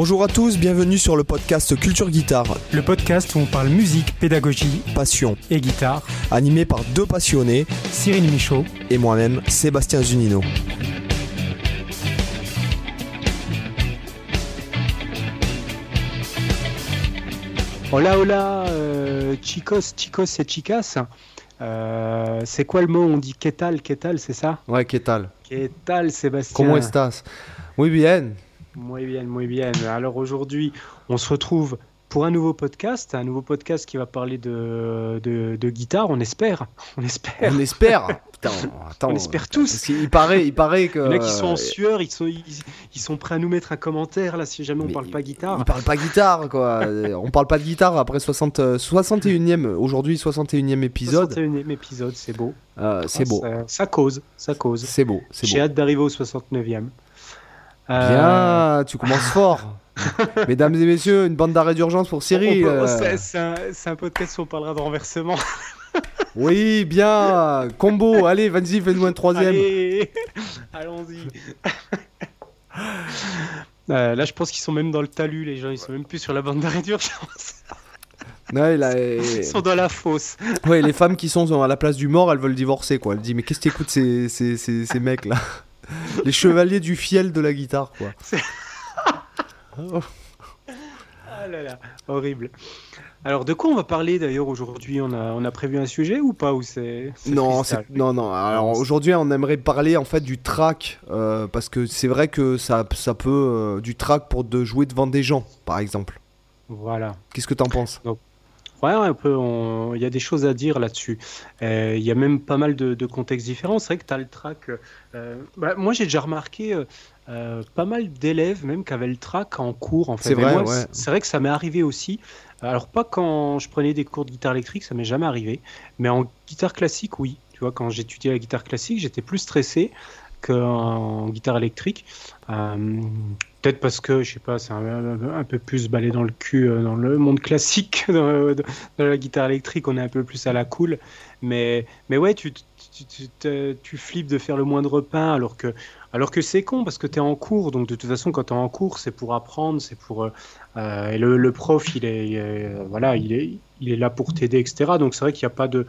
Bonjour à tous, bienvenue sur le podcast Culture Guitare, Le podcast où on parle musique, pédagogie passion, et guitare. animé par deux passionnés Cyril Michaud. et moi-même, Sébastien Zunino. Hola, hola, euh, chicos, chicos et chicas. Euh, c'est quoi le mot On dit qu'est-ce qu'est-ce c'est ça? Ouais, ¿qué tal? Qu'est-ce Sébastien ¿Cómo estás? Muy bien. Muy bien, muy bien. Alors aujourd'hui, on se retrouve pour un nouveau podcast, un nouveau podcast qui va parler de, de, de guitare, on espère. On espère. On espère. Putain, attends. On espère tous. Qu'il paraît, il paraît que. Il y en a qui sont en sueur, ils sont, ils, ils sont prêts à nous mettre un commentaire là si jamais on Mais parle pas guitare. On parle pas guitare, quoi. Euh, on parle pas de guitare après 60, euh, 61e, aujourd'hui 61e épisode. 61e épisode, c'est beau. Euh, c'est beau. Ça, ça cause, ça cause. C'est beau, J'ai hâte d'arriver au 69e. Euh, Bien, tu commences fort. Mesdames et messieurs, une bande d'arrêt d'urgence pour Cyril. euh, c'est- un, podcast où on parlera de renversement. Oui, bien. Combo, allez, vas-y, fais-nous un troisième. Allez, allons-y. Euh, là, je pense qu'ils sont même dans le talus, les gens. Ils sont même plus sur la bande d'arrêt d'urgence. Ouais, là, euh, Ils sont dans la fosse. ouais, les femmes qui sont à la place du mort, elles veulent divorcer, quoi. Elles disent, mais qu'est-ce que t'écoutes ces, ces, ces, ces mecs-là? Les chevaliers du fiel de la guitare, quoi. Oh. Ah là là, horrible. Alors, de quoi on va parler d'ailleurs aujourd'hui? On a, on a prévu un sujet ou pas? Ou c'est Non, non, non. Alors aujourd'hui, on aimerait parler en fait du track euh, parce que c'est vrai que ça, ça peut euh, du track pour de jouer devant des gens, par exemple. Voilà. Qu'est-ce que t'en penses? Ouais, un peu. on- Il y a des choses à dire là-dessus. Euh, Il y a même pas mal de, de contextes différents. C'est vrai que tu as le track. euh, bah, moi, j'ai déjà remarqué euh, euh, pas mal d'élèves même qui avaient le track en cours. En fait. C'est vrai, moi, ouais. c'est- C'est vrai que ça m'est arrivé aussi. Alors, pas quand je prenais des cours de guitare électrique, ça m'est jamais arrivé. Mais en guitare classique, oui. Tu vois, quand j'étudiais la guitare classique, j'étais plus stressé qu'en guitare électrique. Euh, Peut-être parce que, je sais pas, c'est un, peu plus balai dans le cul euh, dans le monde classique, dans, dans la guitare électrique, on est un peu plus à la cool. Mais, mais ouais, tu, tu, tu, tu flippes de faire le moindre pain alors que, alors que c'est con parce que tu es en cours. Donc de toute façon, quand tu es en cours, c'est pour apprendre, c'est pour. euh, euh, et le, prof, il est, euh, voilà, il est, il est là pour t'aider, etc. Donc c'est vrai qu'il n'y a pas de.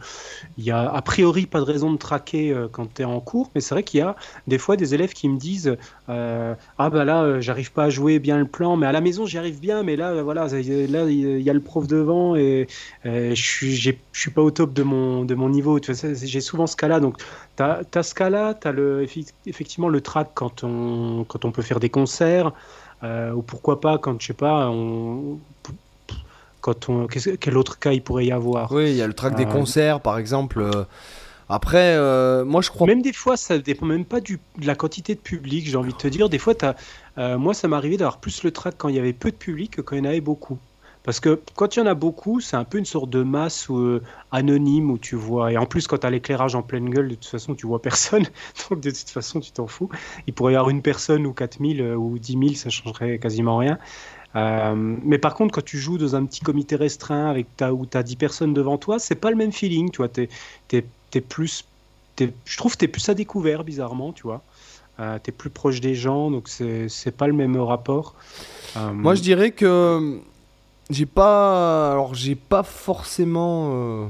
Il y a a priori pas de raison de traquer quand tu es en cours, mais c'est vrai qu'il y a des fois des élèves qui me disent Ah bah là, j'arrive pas à jouer bien le plan, mais à la maison j'y arrive bien, mais là, voilà, là, il y a le prof devant et je suis, pas au top de mon, de mon niveau. J'ai souvent ce cas-là. Donc, tu as, ce cas-là, tu as le, effectivement le quand on, quand on peut faire des concerts, euh, ou pourquoi pas quand, je sais pas, on, quand on, quel autre cas il pourrait y avoir? Oui, il y a le track des Euh, concerts, par exemple. euh, Après, euh, moi, je crois. Même des fois, ça dépend même pas du, de la quantité de public, j'ai envie de te dire. Des fois, euh, moi, ça m'arrivait d'avoir plus le track quand il y avait peu de public que quand il y en avait beaucoup. Parce que quand il y en a beaucoup, c'est un peu une sorte de masse euh, anonyme où tu vois. Et en plus, quand tu as l'éclairage en pleine gueule, de toute façon, tu vois personne. Donc, de toute façon, tu t'en fous. Il pourrait y avoir une personne ou 4000 euh, ou 10 000, ça changerait quasiment rien. Euh, mais par contre, quand tu joues dans un petit comité restreint avec ta, où tu as 10 personnes devant toi, c'est pas le même feeling. Tu vois, t'es, t'es plus, je trouve que tu es plus à découvert, bizarrement, tu vois. Euh, es plus proche des gens, donc c'est pas le même rapport. Euh, Moi, je dirais que j'ai pas. Alors, j'ai pas forcément. euh,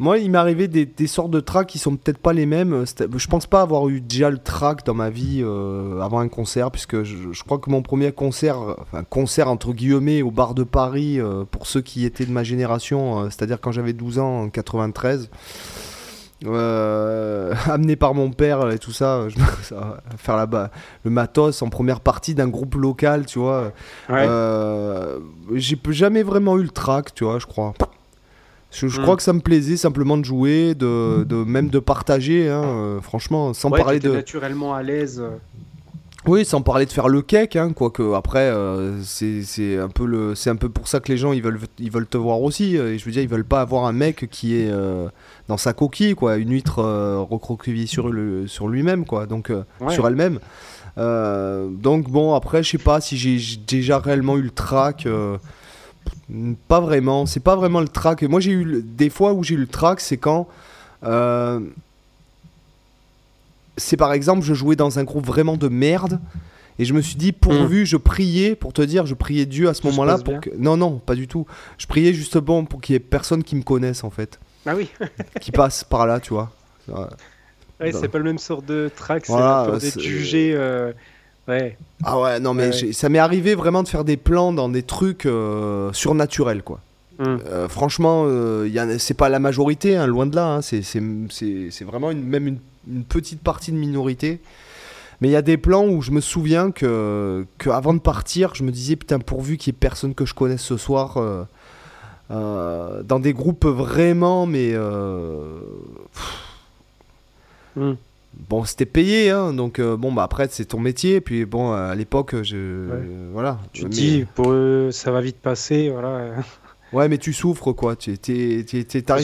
Moi, il m'est arrivé des, sortes de tracks qui sont peut-être pas les mêmes. Je pense pas avoir eu déjà le track dans ma vie euh, avant un concert, puisque je, crois que mon premier concert, enfin concert entre guillemets au bar de Paris, euh, pour ceux qui étaient de ma génération, euh, c'est-à-dire quand j'avais 12 ans en 93. Euh, amené par mon père et tout ça, je, ça, faire là-bas le matos en première partie d'un groupe local, tu vois. ouais. Euh, j'ai jamais vraiment eu le track, tu vois, je crois. Je, je Hmm. crois que ça me plaisait simplement de jouer, de, de- même de partager, hein, euh, franchement, sans Ouais, parler de, naturellement à l'aise. Oui, sans parler de faire le cake, hein, quoique après euh, c'est un peu le, un peu pour ça que les gens ils veulent, ils veulent te voir aussi. euh, Et je veux dire, ils veulent pas avoir un mec qui est euh, dans sa coquille, quoi, une huître euh, recroquevillée sur le, sur lui-même, quoi, donc euh, Ouais. sur elle-même. Donc bon, après, je sais pas si j'ai déjà réellement eu le track. euh, pas vraiment, c'est pas vraiment le track. Moi, j'ai eu des fois où j'ai eu le track, c'est quand c'est par exemple, je jouais dans un groupe vraiment de merde Et je me suis dit, pourvu, je priais, pour te dire, je priais Dieu à ce moment-là. pour que... Non, non, pas du tout. Je priais justement pour qu'il y ait personne qui me connaisse, en fait. Ah oui, qui passe par là, tu vois. Ouais. ouais, Non. c'est pas le même sort de track, c'est Voilà, peur d'être jugé. euh, Ouais, Ah ouais, non, mais Ouais. ça m'est arrivé vraiment de faire des plans dans des trucs euh, surnaturels, quoi. Hum. Euh, franchement, euh, c'est pas la majorité, hein, loin de là. hein, c'est vraiment une, même une, une petite partie de minorité. Mais il y a des plans où je me souviens que, que avant de partir, je me disais putain pourvu qu'il y ait personne que je connaisse ce soir. euh, euh, dans des groupes vraiment, mais euh, Hum. bon, c'était payé, hein, donc bon, bah après c'est ton métier. Puis bon, à l'époque, je Ouais. voilà. Tu Mais- dis, pour eux, ça va vite passer, voilà. Ouais, mais tu souffres, quoi. Tu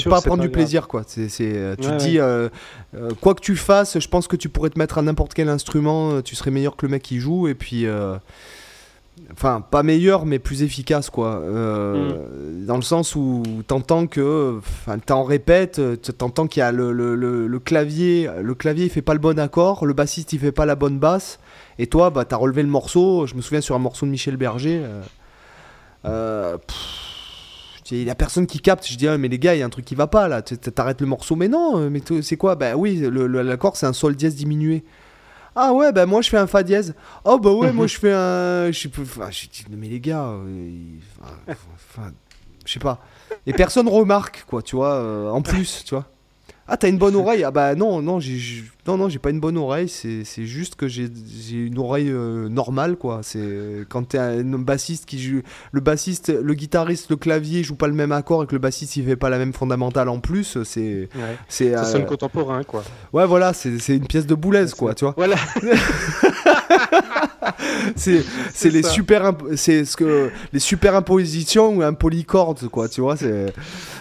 sûr, pas à prendre pas du plaisir, quoi. Euh, tu Ouais, te dis, euh, euh, quoi que tu fasses, je pense que tu pourrais te mettre à n'importe quel instrument, tu serais meilleur que le mec qui joue, et puis. euh, Enfin, pas meilleur, mais plus efficace, quoi. Mm. Dans le sens où t'entends que. Enfin, t'en répètes, t'entends qu'il y a le, le, le- le clavier. Le clavier, il fait pas le bon accord, le bassiste, il fait pas la bonne basse, et toi, bah, t'as relevé le morceau. Je me souviens sur un morceau de Michel Berger. pff, il y a personne qui capte. Je dis, ah, mais les gars, il y a un truc qui va pas là. T'arrêtes le morceau, mais non, euh, mais c'est quoi? Bah oui, l'accord c'est un sol dièse diminué. Ah ouais, bah moi je fais un fa dièse. Oh bah ouais, moi je fais un. Je. Enfin, dis, mais les gars, euh, je sais pas. Et personne remarque, quoi, tu vois, euh, en plus, tu vois. Ah, t'as une bonne oreille? Ah bah non, non, j'ai, non, non, j'ai pas une bonne oreille. C'est, c'est juste que j'ai, j'ai une oreille euh, normale, quoi. C'est quand t'es un bassiste qui joue, le bassiste, le guitariste, le clavier joue pas le même accord et que le bassiste il fait pas la même fondamentale en plus. C'est, Ouais. c'est, Ça euh, sonne contemporain, quoi. ouais, voilà, c'est, c'est une pièce de boulaise, quoi, tu vois. Voilà, C'est, c'est les ça. super, c'est ce que les superimpositions ou un polycorde, quoi, tu vois. C'est.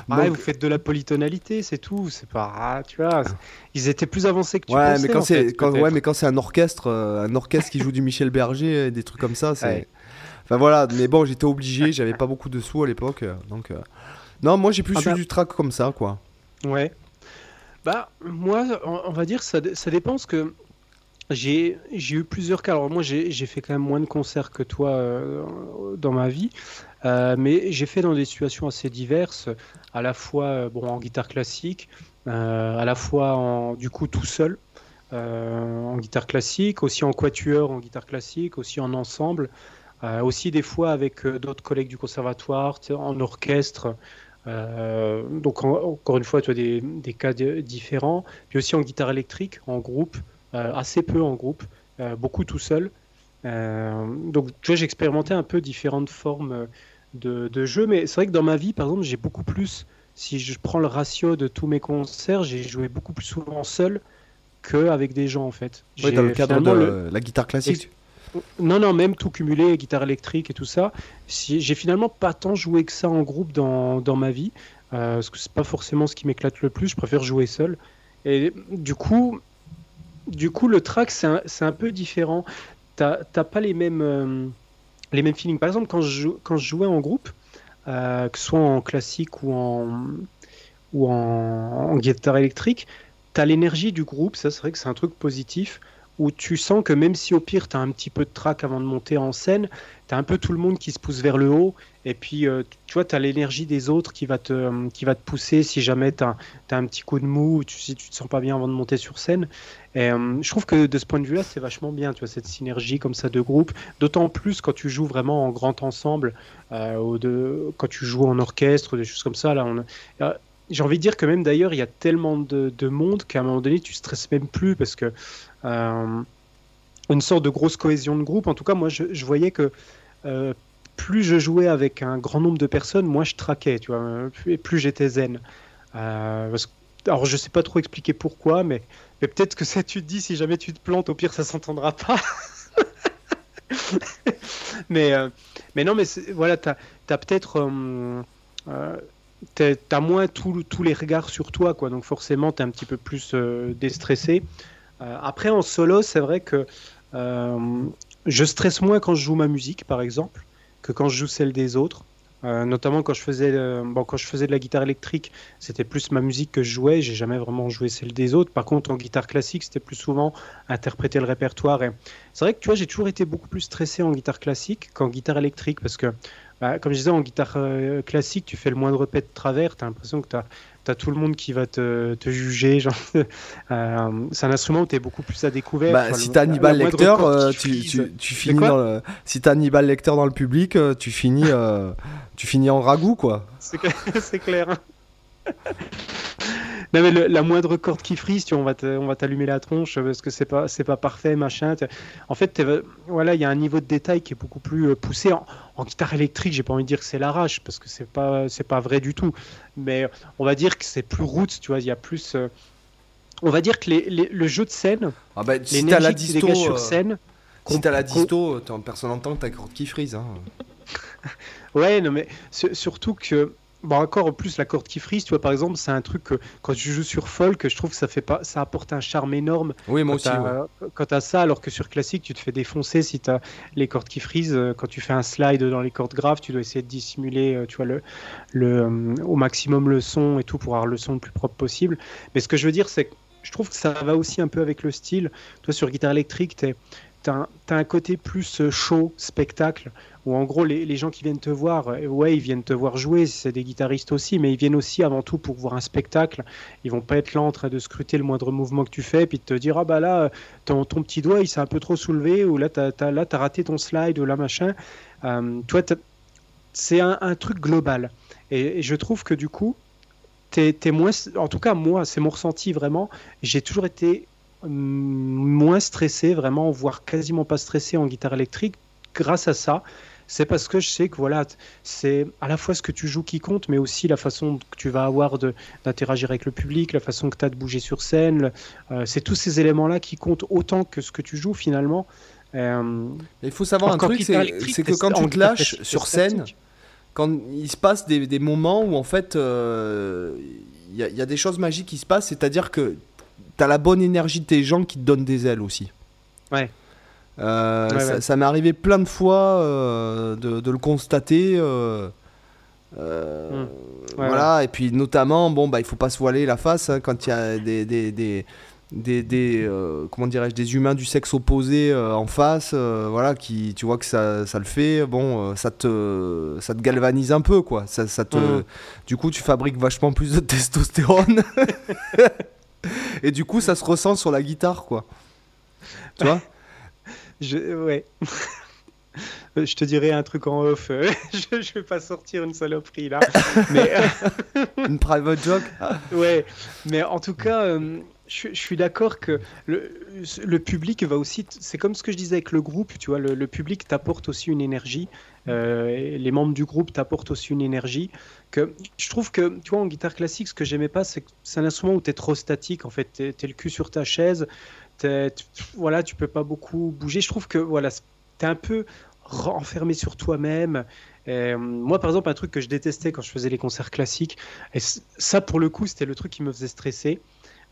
Donc- vous faites de la polytonalité, c'est tout. C'est pas, ah, tu vois, c'est- ils étaient plus avancés que tu Ouais, pensais. mais quand c'est quand, ouais, mais quand c'est un orchestre, euh, un orchestre qui joue du Michel Berger, des trucs comme ça, c'est. Ouais. Enfin voilà, mais bon, j'étais obligé, j'avais pas beaucoup de sous à l'époque, euh, donc. euh, Non, moi j'ai plus Ah eu bah. du track comme ça, quoi. Ouais. Bah, moi, on, on va dire, ça, ça dépend parce que j'ai eu plusieurs cas. Alors, moi, j'ai fait quand même moins de concerts que toi euh, dans ma vie, euh, mais j'ai fait dans des situations assez diverses, à la fois euh, bon, en guitare classique, à la fois du coup tout seul. en guitare classique, aussi en quatuor en guitare classique, aussi en ensemble, aussi des fois avec d'autres collègues du conservatoire, en orchestre, donc en- encore une fois, tu as des, cas différents. Puis aussi en guitare électrique, en groupe, assez peu en groupe, euh, beaucoup tout seul. Euh, donc tu vois, j'ai expérimenté un peu différentes formes euh, de, de jeu, mais c'est vrai que dans ma vie, par exemple, j'ai beaucoup plus, si je prends le ratio de tous mes concerts, j'ai joué beaucoup plus souvent seul qu'avec des gens en fait. Oui, dans le cadre de le- la guitare classique. non, non, même tout cumulé, guitare électrique et tout ça. Si, j'ai finalement pas tant joué que ça en groupe dans, dans ma vie, euh, parce que c'est pas forcément ce qui m'éclate le plus. Je préfère jouer seul. Et du coup, du coup, le track c'est un, peu différent. T'as pas les mêmes euh, les mêmes feelings. Par exemple, quand je quand je jouais en groupe, euh, que ce soit en classique ou en ou en guitare électrique, t'as l'énergie du groupe. Ça, c'est vrai que c'est un truc positif où tu sens que même si au pire tu as un petit peu de trac avant de monter en scène, tu as un peu tout le monde qui se pousse vers le haut et puis euh, tu vois tu as l'énergie des autres qui va te euh, qui va te pousser si jamais tu as, un petit coup de mou ou tu, si tu te sens pas bien avant de monter sur scène. Et euh, je trouve que de ce point de vue-là, c'est vachement bien, tu vois cette synergie comme ça de groupe, d'autant plus quand tu joues vraiment en grand ensemble ou de quand tu joues en orchestre, des choses comme ça là on j'ai envie de dire que même d'ailleurs, il y a tellement de, de monde qu'à un moment donné, tu stresses même plus parce que euh, une sorte de grosse cohésion de groupe. En tout cas, moi, je, voyais que euh, plus je jouais avec un grand nombre de personnes, moins je traquais, tu vois, et plus j'étais zen. Euh, alors, je sais pas trop expliquer pourquoi, mais, peut-être que ça, tu te dis, si jamais tu te plantes, au pire, ça s'entendra pas. mais, euh, mais non, mais voilà, t'as as, peut-être. T'as- moins tous les regards sur toi, quoi. Donc forcément, t'es un petit peu plus euh, déstressé. Euh, après, en solo, c'est vrai que euh, je stresse moins quand je joue ma musique, par exemple, que quand je joue celle des autres. Euh, notamment quand je faisais, bon, quand je faisais de la guitare électrique, c'était plus ma musique que je jouais. J'ai jamais vraiment joué celle des autres. Par contre, en guitare classique, c'était plus souvent interpréter le répertoire. C'est vrai que tu vois, j'ai toujours été beaucoup plus stressé en guitare classique qu'en guitare électrique parce que, bah, comme je disais, en guitare euh, classique, tu fais le moindre pet de travers, tu as l'impression que tu as t'as tout le monde qui va te, te juger. Euh, c'est un instrument où tu es beaucoup plus à découvert. Bah, si t'as Hannibal Lecter, euh, tu, tu, tu, finis dans le... si t'as Hannibal Lecter dans le public, euh, tu finis, euh, tu finis en ragoût, quoi. C'est clair. Non, mais le, la moindre corde qui frise, tu, on va t'allumer la tronche parce que c'est pas, c'est pas parfait, machin. En fait, voilà, il y a un niveau de détail qui est beaucoup plus euh, poussé. En, en guitare électrique, j'ai pas envie de dire que c'est l'arrache parce que c'est pas, c'est pas vrai du tout. Mais on va dire que c'est plus roots, tu vois. Il y a plus. Euh, on va dire que les, les, le jeu de scène, ah bah, si t'as la disto, sur scène, si t'as la disto, personne n'entend que ta corde qui frise. Hein. ouais, non mais surtout que Bon, encore en plus, la corde qui frise, tu vois, par exemple, c'est un truc que quand tu joues sur folk, je trouve que ça fait pas, ça apporte un charme énorme. Oui, moi aussi. Quand tu as ça, alors que sur classique, tu te fais défoncer si tu as les cordes qui frisent. Euh, quand tu fais un slide dans les cordes graves, tu dois essayer de dissimuler, euh, tu vois, le, le, euh, au maximum le son et tout pour avoir le son le plus propre possible. Mais ce que je veux dire, c'est que je trouve que ça va aussi un peu avec le style. Toi, sur guitare électrique, tu as, un côté plus chaud, spectacle où en gros les, gens qui viennent te voir, euh, ouais, ils viennent te voir jouer, c'est des guitaristes aussi, mais ils viennent aussi avant tout pour voir un spectacle. Ils vont pas être là en train de scruter le moindre mouvement que tu fais, puis de te dire ah bah là ton, ton petit doigt il s'est un peu trop soulevé, ou là t'as as, t'as raté ton slide ou là machin. Euh, toi, c'est un, truc global, et, je trouve que du coup t'es es moins, en tout cas moi c'est mon ressenti vraiment. J'ai toujours été moins stressé, vraiment, voire quasiment pas stressé en guitare électrique grâce à ça c'est parce que je sais que voilà, c'est à la fois ce que tu joues qui compte, mais aussi la façon que tu vas avoir d'interagir avec le public, la façon que tu as de bouger sur scène. Euh, c'est tous ces éléments-là qui comptent autant que ce que tu joues finalement. Euh, il faut savoir un truc, c'est que quand tu te lâches sur scène, quand il se passe des, des moments où en fait euh, il y, y, a des choses magiques qui se passent, c'est-à-dire que tu as la bonne énergie de tes gens qui te donnent des ailes aussi. Ouais. Euh, ouais, ça, ouais. ça m'est arrivé plein de fois euh, de, de, le constater. Euh, mmh. ouais, voilà, et puis notamment, bon, bah, il faut pas se voiler la face hein, quand il y a des, des, des, des, des comment dirais-je, des humains du sexe opposé en face, voilà, qui, tu vois que ça, ça le fait, bon, ça te, ça te galvanise un peu, quoi. Ça, ça te, mmh. Du coup, tu fabriques vachement plus de testostérone. et du coup, ça se ressent sur la guitare, quoi. Tu vois je, ouais. je te dirais un truc en off. je, je vais pas sortir une saloperie là. mais, une private joke Ouais. Mais en tout cas, euh, je, suis d'accord que le, public va aussi. C'est comme ce que je disais avec le groupe. Tu vois, le, public t'apporte aussi une énergie. Euh, les membres du groupe t'apportent aussi une énergie. Que je trouve que, tu vois, en guitare classique, ce que j'aimais pas, c'est un instrument où tu es trop statique. En fait, tu es, le cul sur ta chaise voilà, tu peux pas beaucoup bouger. Je trouve que voilà, tu es un peu enfermé sur toi-même. Euh, moi, par exemple, un truc que je détestais quand je faisais les concerts classiques, et ça, pour le coup, c'était le truc qui me faisait stresser.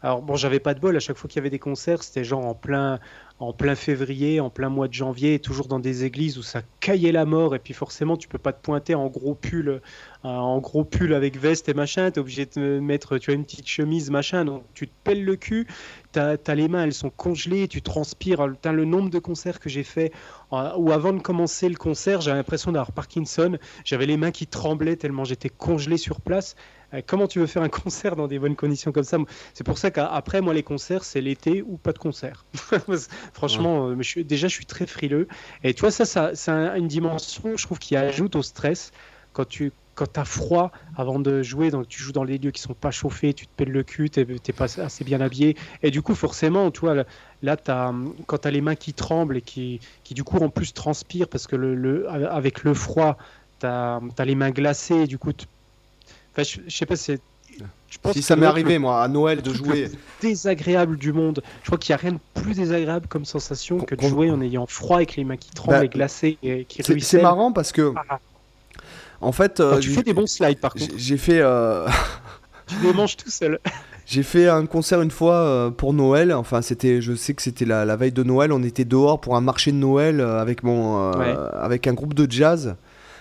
Alors, bon, j'avais pas de bol, à chaque fois qu'il y avait des concerts, c'était genre en plein, en plein février, en plein mois de janvier, toujours dans des églises où ça caillait la mort, et puis forcément, tu peux pas te pointer en gros pull, euh, en gros pull avec veste et machin, tu es obligé de mettre, tu as une petite chemise, machin, donc tu te pelles le cul, t'as as les mains, elles sont congelées, tu transpires. As le nombre de concerts que j'ai fait où avant de commencer le concert, j'avais l'impression d'avoir Parkinson. J'avais les mains qui tremblaient tellement j'étais congelé sur place. Euh, comment tu veux faire un concert dans des bonnes conditions comme ça? C'est pour ça qu'après, moi, les concerts, c'est l'été ou pas de concert. Franchement, ouais. euh, je suis, déjà, je suis très frileux. Et tu vois, ça, ça c'est un, une dimension, je trouve, qui ajoute au stress quand tu quand tu as froid avant de jouer, donc tu joues dans les lieux qui sont pas chauffés, tu te pèles le cul, tu n'es pas assez bien habillé. Et du coup, forcément, tu vois, là, as, quand tu as les mains qui tremblent et qui, qui, du coup, en plus transpirent parce que le, le avec le froid, tu as, as, les mains glacées. Et du coup, enfin, je, je sais pas, c'est. Je pense si ça m'est arrivé, moi, à Noël, de jouer. Le désagréable du monde. Je crois qu'il n'y a rien de plus désagréable comme sensation que de jouer en ayant froid avec les mains qui tremblent bah, et glacées et qui C'est marrant parce que. Ah. En fait, euh, tu fais des bons slides par contre. J'ai fait. Euh... tu les manges tout seul. J'ai fait un concert une fois euh, pour Noël. Enfin, c'était, je sais que c'était la, la, veille de Noël. On était dehors pour un marché de Noël euh, avec mon, ouais. avec un groupe de jazz.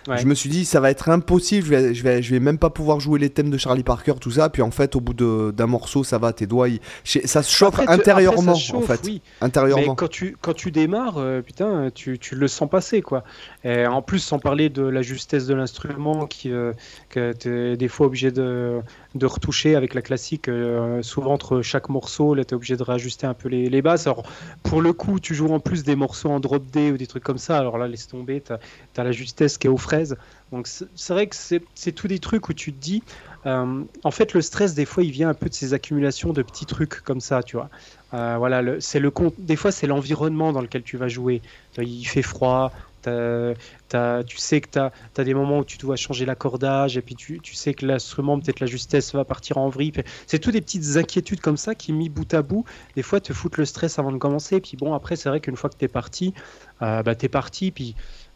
Ouais. Je me suis dit, ça va être impossible, je vais, je, vais, je vais même pas pouvoir jouer les thèmes de Charlie Parker, tout ça. Puis en fait, au bout d'un morceau, ça va, tes doigts, ça se chauffe Après, intérieurement, chauffe, en fait. oui. Intérieurement. Mais quand tu, quand tu démarres, euh, putain, tu, tu le sens passer, quoi. Et en plus, sans parler de la justesse de l'instrument, qui, euh, que tu es des fois obligé de, de retoucher avec la classique. euh, souvent, entre chaque morceau, là, tu es obligé de réajuster un peu les, les basses. Alors, pour le coup, tu joues en plus des morceaux en drop D ou des trucs comme ça. Alors là, laisse tomber, tu as, la justesse qui est aux fraises. Donc, c'est vrai que c'est tous des trucs où tu te dis. euh, en fait, le stress, des fois, il vient un peu de ces accumulations de petits trucs comme ça, tu vois. Euh, voilà, c'est le des fois c'est l'environnement dans lequel tu vas jouer. Il fait froid, tu sais que tu as, des moments où tu dois changer l'accordage, et puis tu, tu sais que l'instrument, peut-être la justesse va partir en vrille. C'est toutes des petites inquiétudes comme ça qui, mis bout à bout, des fois te foutent le stress avant de commencer. Puis bon, après, c'est vrai qu'une fois que tu es parti, euh, bah, tu es parti, puis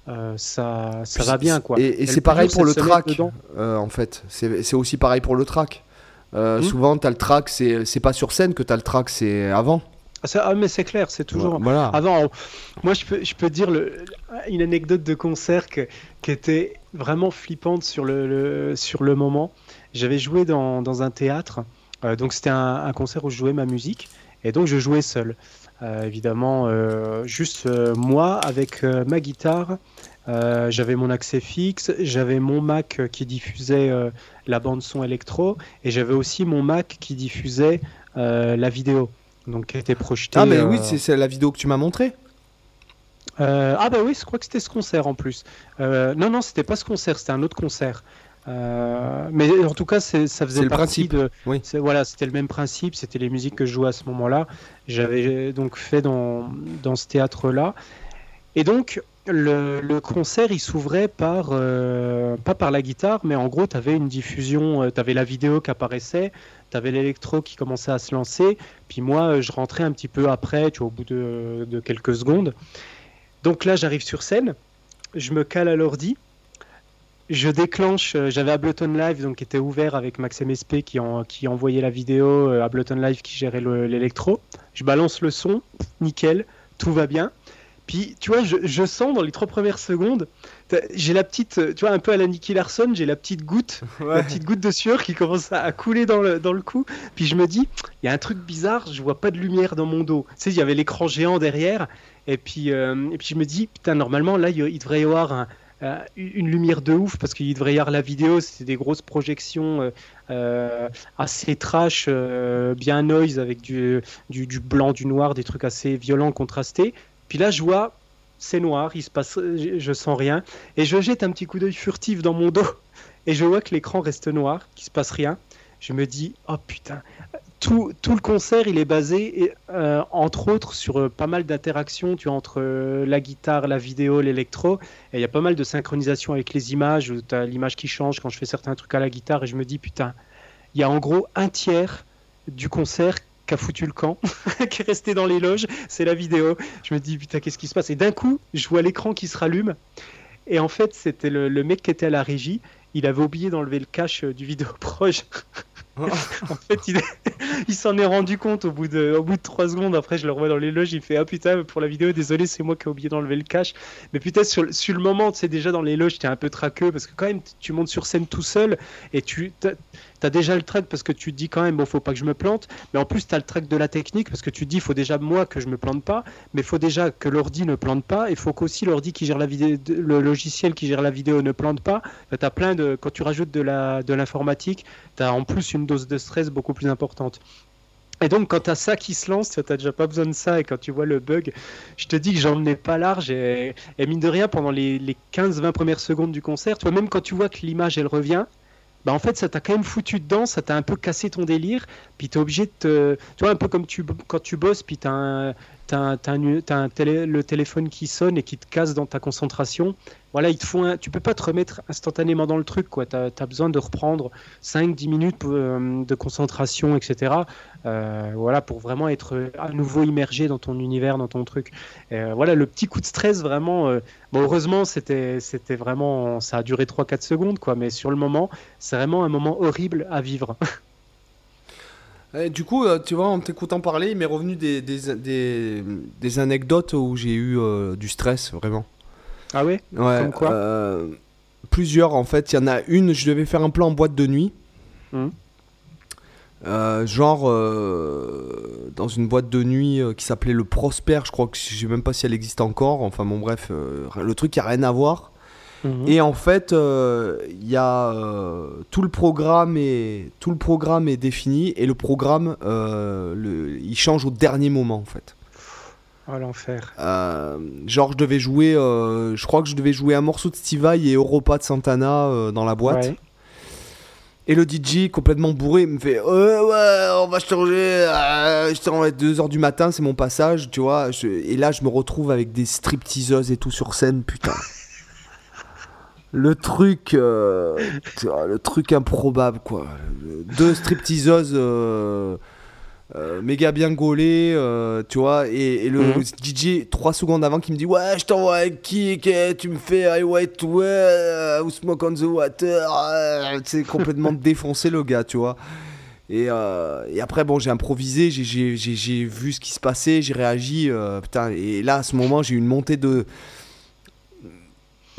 euh, ça, ça Puis va bien. quoi. Et, et Et c'est pareil pour le track, euh, en fait. C'est c'est aussi pareil pour le track. Euh, Hmm. Souvent, t'as le track, c'est c'est pas sur scène que t'as le track, c'est avant. Ah, mais c'est clair, c'est toujours. Voilà. Avant, moi je peux, je peux dire le, une anecdote de concert que- qui était vraiment flippante sur le, le- sur le moment. J'avais joué dans, dans un théâtre, euh, donc c'était un, un concert où je jouais ma musique, et donc je jouais seul. Euh, évidemment, euh, juste moi avec ma guitare. J'avais mon accès fixe, j'avais mon Mac qui diffusait la bande son électro, et j'avais aussi mon Mac qui diffusait la vidéo, donc qui était projetée. Ah, mais oui, c'est la vidéo que tu m'as montrée. Euh, ah bah oui, je crois que c'était ce concert en plus. Euh, non, non, c'était pas ce concert, c'était un autre concert. Euh, mais en tout cas, ça faisait le partie principe, de. oui. Voilà, c'était le même principe, c'était les musiques que je jouais à ce moment-là. J'avais donc fait dans, dans ce théâtre-là. Et donc, le, le concert, il s'ouvrait par, euh, pas par la guitare, mais en gros, tu avais une diffusion, tu avais la vidéo qui apparaissait, tu avais l'électro qui commençait à se lancer, puis moi, je rentrais un petit peu après, tu vois, au bout de, de quelques secondes. Donc là, j'arrive sur scène, je me cale à l'ordi, je déclenche, euh, j'avais Ableton Live donc qui était ouvert avec Maxime SP qui, en, qui envoyait la vidéo, euh, Ableton Live qui gérait le- l'électro. Je balance le son, nickel, tout va bien. Puis tu vois, je, je sens dans les trois premières secondes, j'ai la petite, euh, tu vois, un peu à la Nicky Larson, j'ai la petite goutte, la petite goutte de sueur qui commence à, à couler dans le, dans le cou. Puis je me dis, il y a un truc bizarre, je vois pas de lumière dans mon dos. Tu sais, il y avait l'écran géant derrière. Et puis, euh, et puis je me dis, putain, normalement, là, il, devrait y avoir un- euh, une lumière de ouf parce qu'il devrait y avoir la vidéo, c'est des grosses projections euh, assez trash, bien noise avec du, du, du blanc, du noir, des trucs assez violents, contrastés. Puis là, je vois, c'est noir, il se passe, je, je sens rien, et je jette un petit coup d'œil furtif dans mon dos, et je vois que l'écran reste noir, qu'il se passe rien. Je me dis, oh putain, tout, tout le concert, il est basé, euh, entre autres, sur euh, pas mal d'interactions, tu vois, entre euh, la guitare, la vidéo, l'électro, et il y a pas mal de synchronisation avec les images, où tu as l'image qui change quand je fais certains trucs à la guitare, et je me dis, putain, il y a en gros un tiers du concert qui a foutu le camp, qui est resté dans les loges, c'est la vidéo. Je me dis, putain, qu'est-ce qui se passe? Et d'un coup, je vois l'écran qui se rallume, et en fait, c'était le, le mec qui était à la régie, il avait oublié d'enlever le cache du vidéo proche. en fait, il, il s'en est rendu compte au bout de, au bout de 3 secondes. Après, je le revois dans les loges. Il fait Ah putain, pour la vidéo, désolé, c'est moi qui ai oublié d'enlever le cache. Mais putain, sur, le- sur le moment, tu sais, déjà dans les loges, t'es un peu traqueux parce que quand même, tu montes sur scène tout seul et tu as, déjà le track parce que tu te dis quand même, bon, faut pas que je me plante. Mais en plus, tu as le track de la technique parce que tu te dis, faut déjà moi que je me plante pas, mais faut déjà que l'ordi ne plante pas. Il faut qu'aussi l'ordi qui gère la vidéo, le logiciel qui gère la vidéo ne plante pas. Tu as plein de, quand tu rajoutes de la, de l'informatique, tu as en plus une dose de stress beaucoup plus importante. Et donc, quand tu as ça qui se lance, tu n'as déjà pas besoin de ça. Et quand tu vois le bug, je te dis que j'en ai pas large. Et, et mine de rien, pendant les, les 15-20 premières secondes du concert, tu vois, même quand tu vois que l'image, elle revient, bah en fait, ça t'a quand même foutu dedans, ça t'a un peu cassé ton délire. Puis tu es obligé de te. Tu vois, un peu comme tu, quand tu bosses, puis tu as, un, t'as un, le téléphone qui sonne et qui te casse dans ta concentration. Voilà, il te faut un, tu peux pas te remettre instantanément dans le truc. Tu as, besoin de reprendre 5-10 minutes euh, de concentration, etc. Euh, voilà, pour vraiment être à nouveau immergé dans ton univers, dans ton truc. Euh, voilà, le petit coup de stress, vraiment. heureusement, c'était vraiment. Ça a duré 3-4 secondes, quoi. Mais sur le moment, c'est vraiment un moment horrible à vivre. Et du coup, euh, tu vois, en t'écoutant parler, il m'est revenu des, des, des, des, anecdotes où j'ai eu euh, du stress, vraiment. Ah ouais? Ouais. Comme quoi? euh, plusieurs en fait. Il y en a une, je devais faire un plan en boîte de nuit. Euh, genre euh, dans une boîte de nuit euh, qui s'appelait le Prosper, je crois que je sais même pas si elle existe encore. Enfin bon bref, le truc qui a rien à voir. Mhm. Et en fait, euh, il y a euh, tout le programme est tout le programme est défini et le programme euh, le- il change au dernier moment en fait. Oh l'enfer. Euh, genre je devais jouer, euh, je crois que je devais jouer un morceau de Steve Vai et Europa de Santana euh, dans la boîte. Ouais. Et le DJ complètement bourré me fait ouais ouais on va changer, euh, je te rends à 2h du matin c'est mon passage tu vois. Je- et là je me retrouve avec des stripteaseuses et tout sur scène putain. Le truc, euh, le truc improbable quoi. Deux stripteaseuses euh, euh, méga bien gaulées, tu vois, et, et le Mhm. DJ trois secondes avant qui me dit ouais je t'envoie un kick, eh, tu me fais I wait to wear, ou smoke on the water, c'est complètement défoncé le gars, tu vois. Et, et après bon j'ai improvisé, j'ai- vu ce qui se passait, j'ai réagi, putain, et là à ce moment j'ai eu une montée de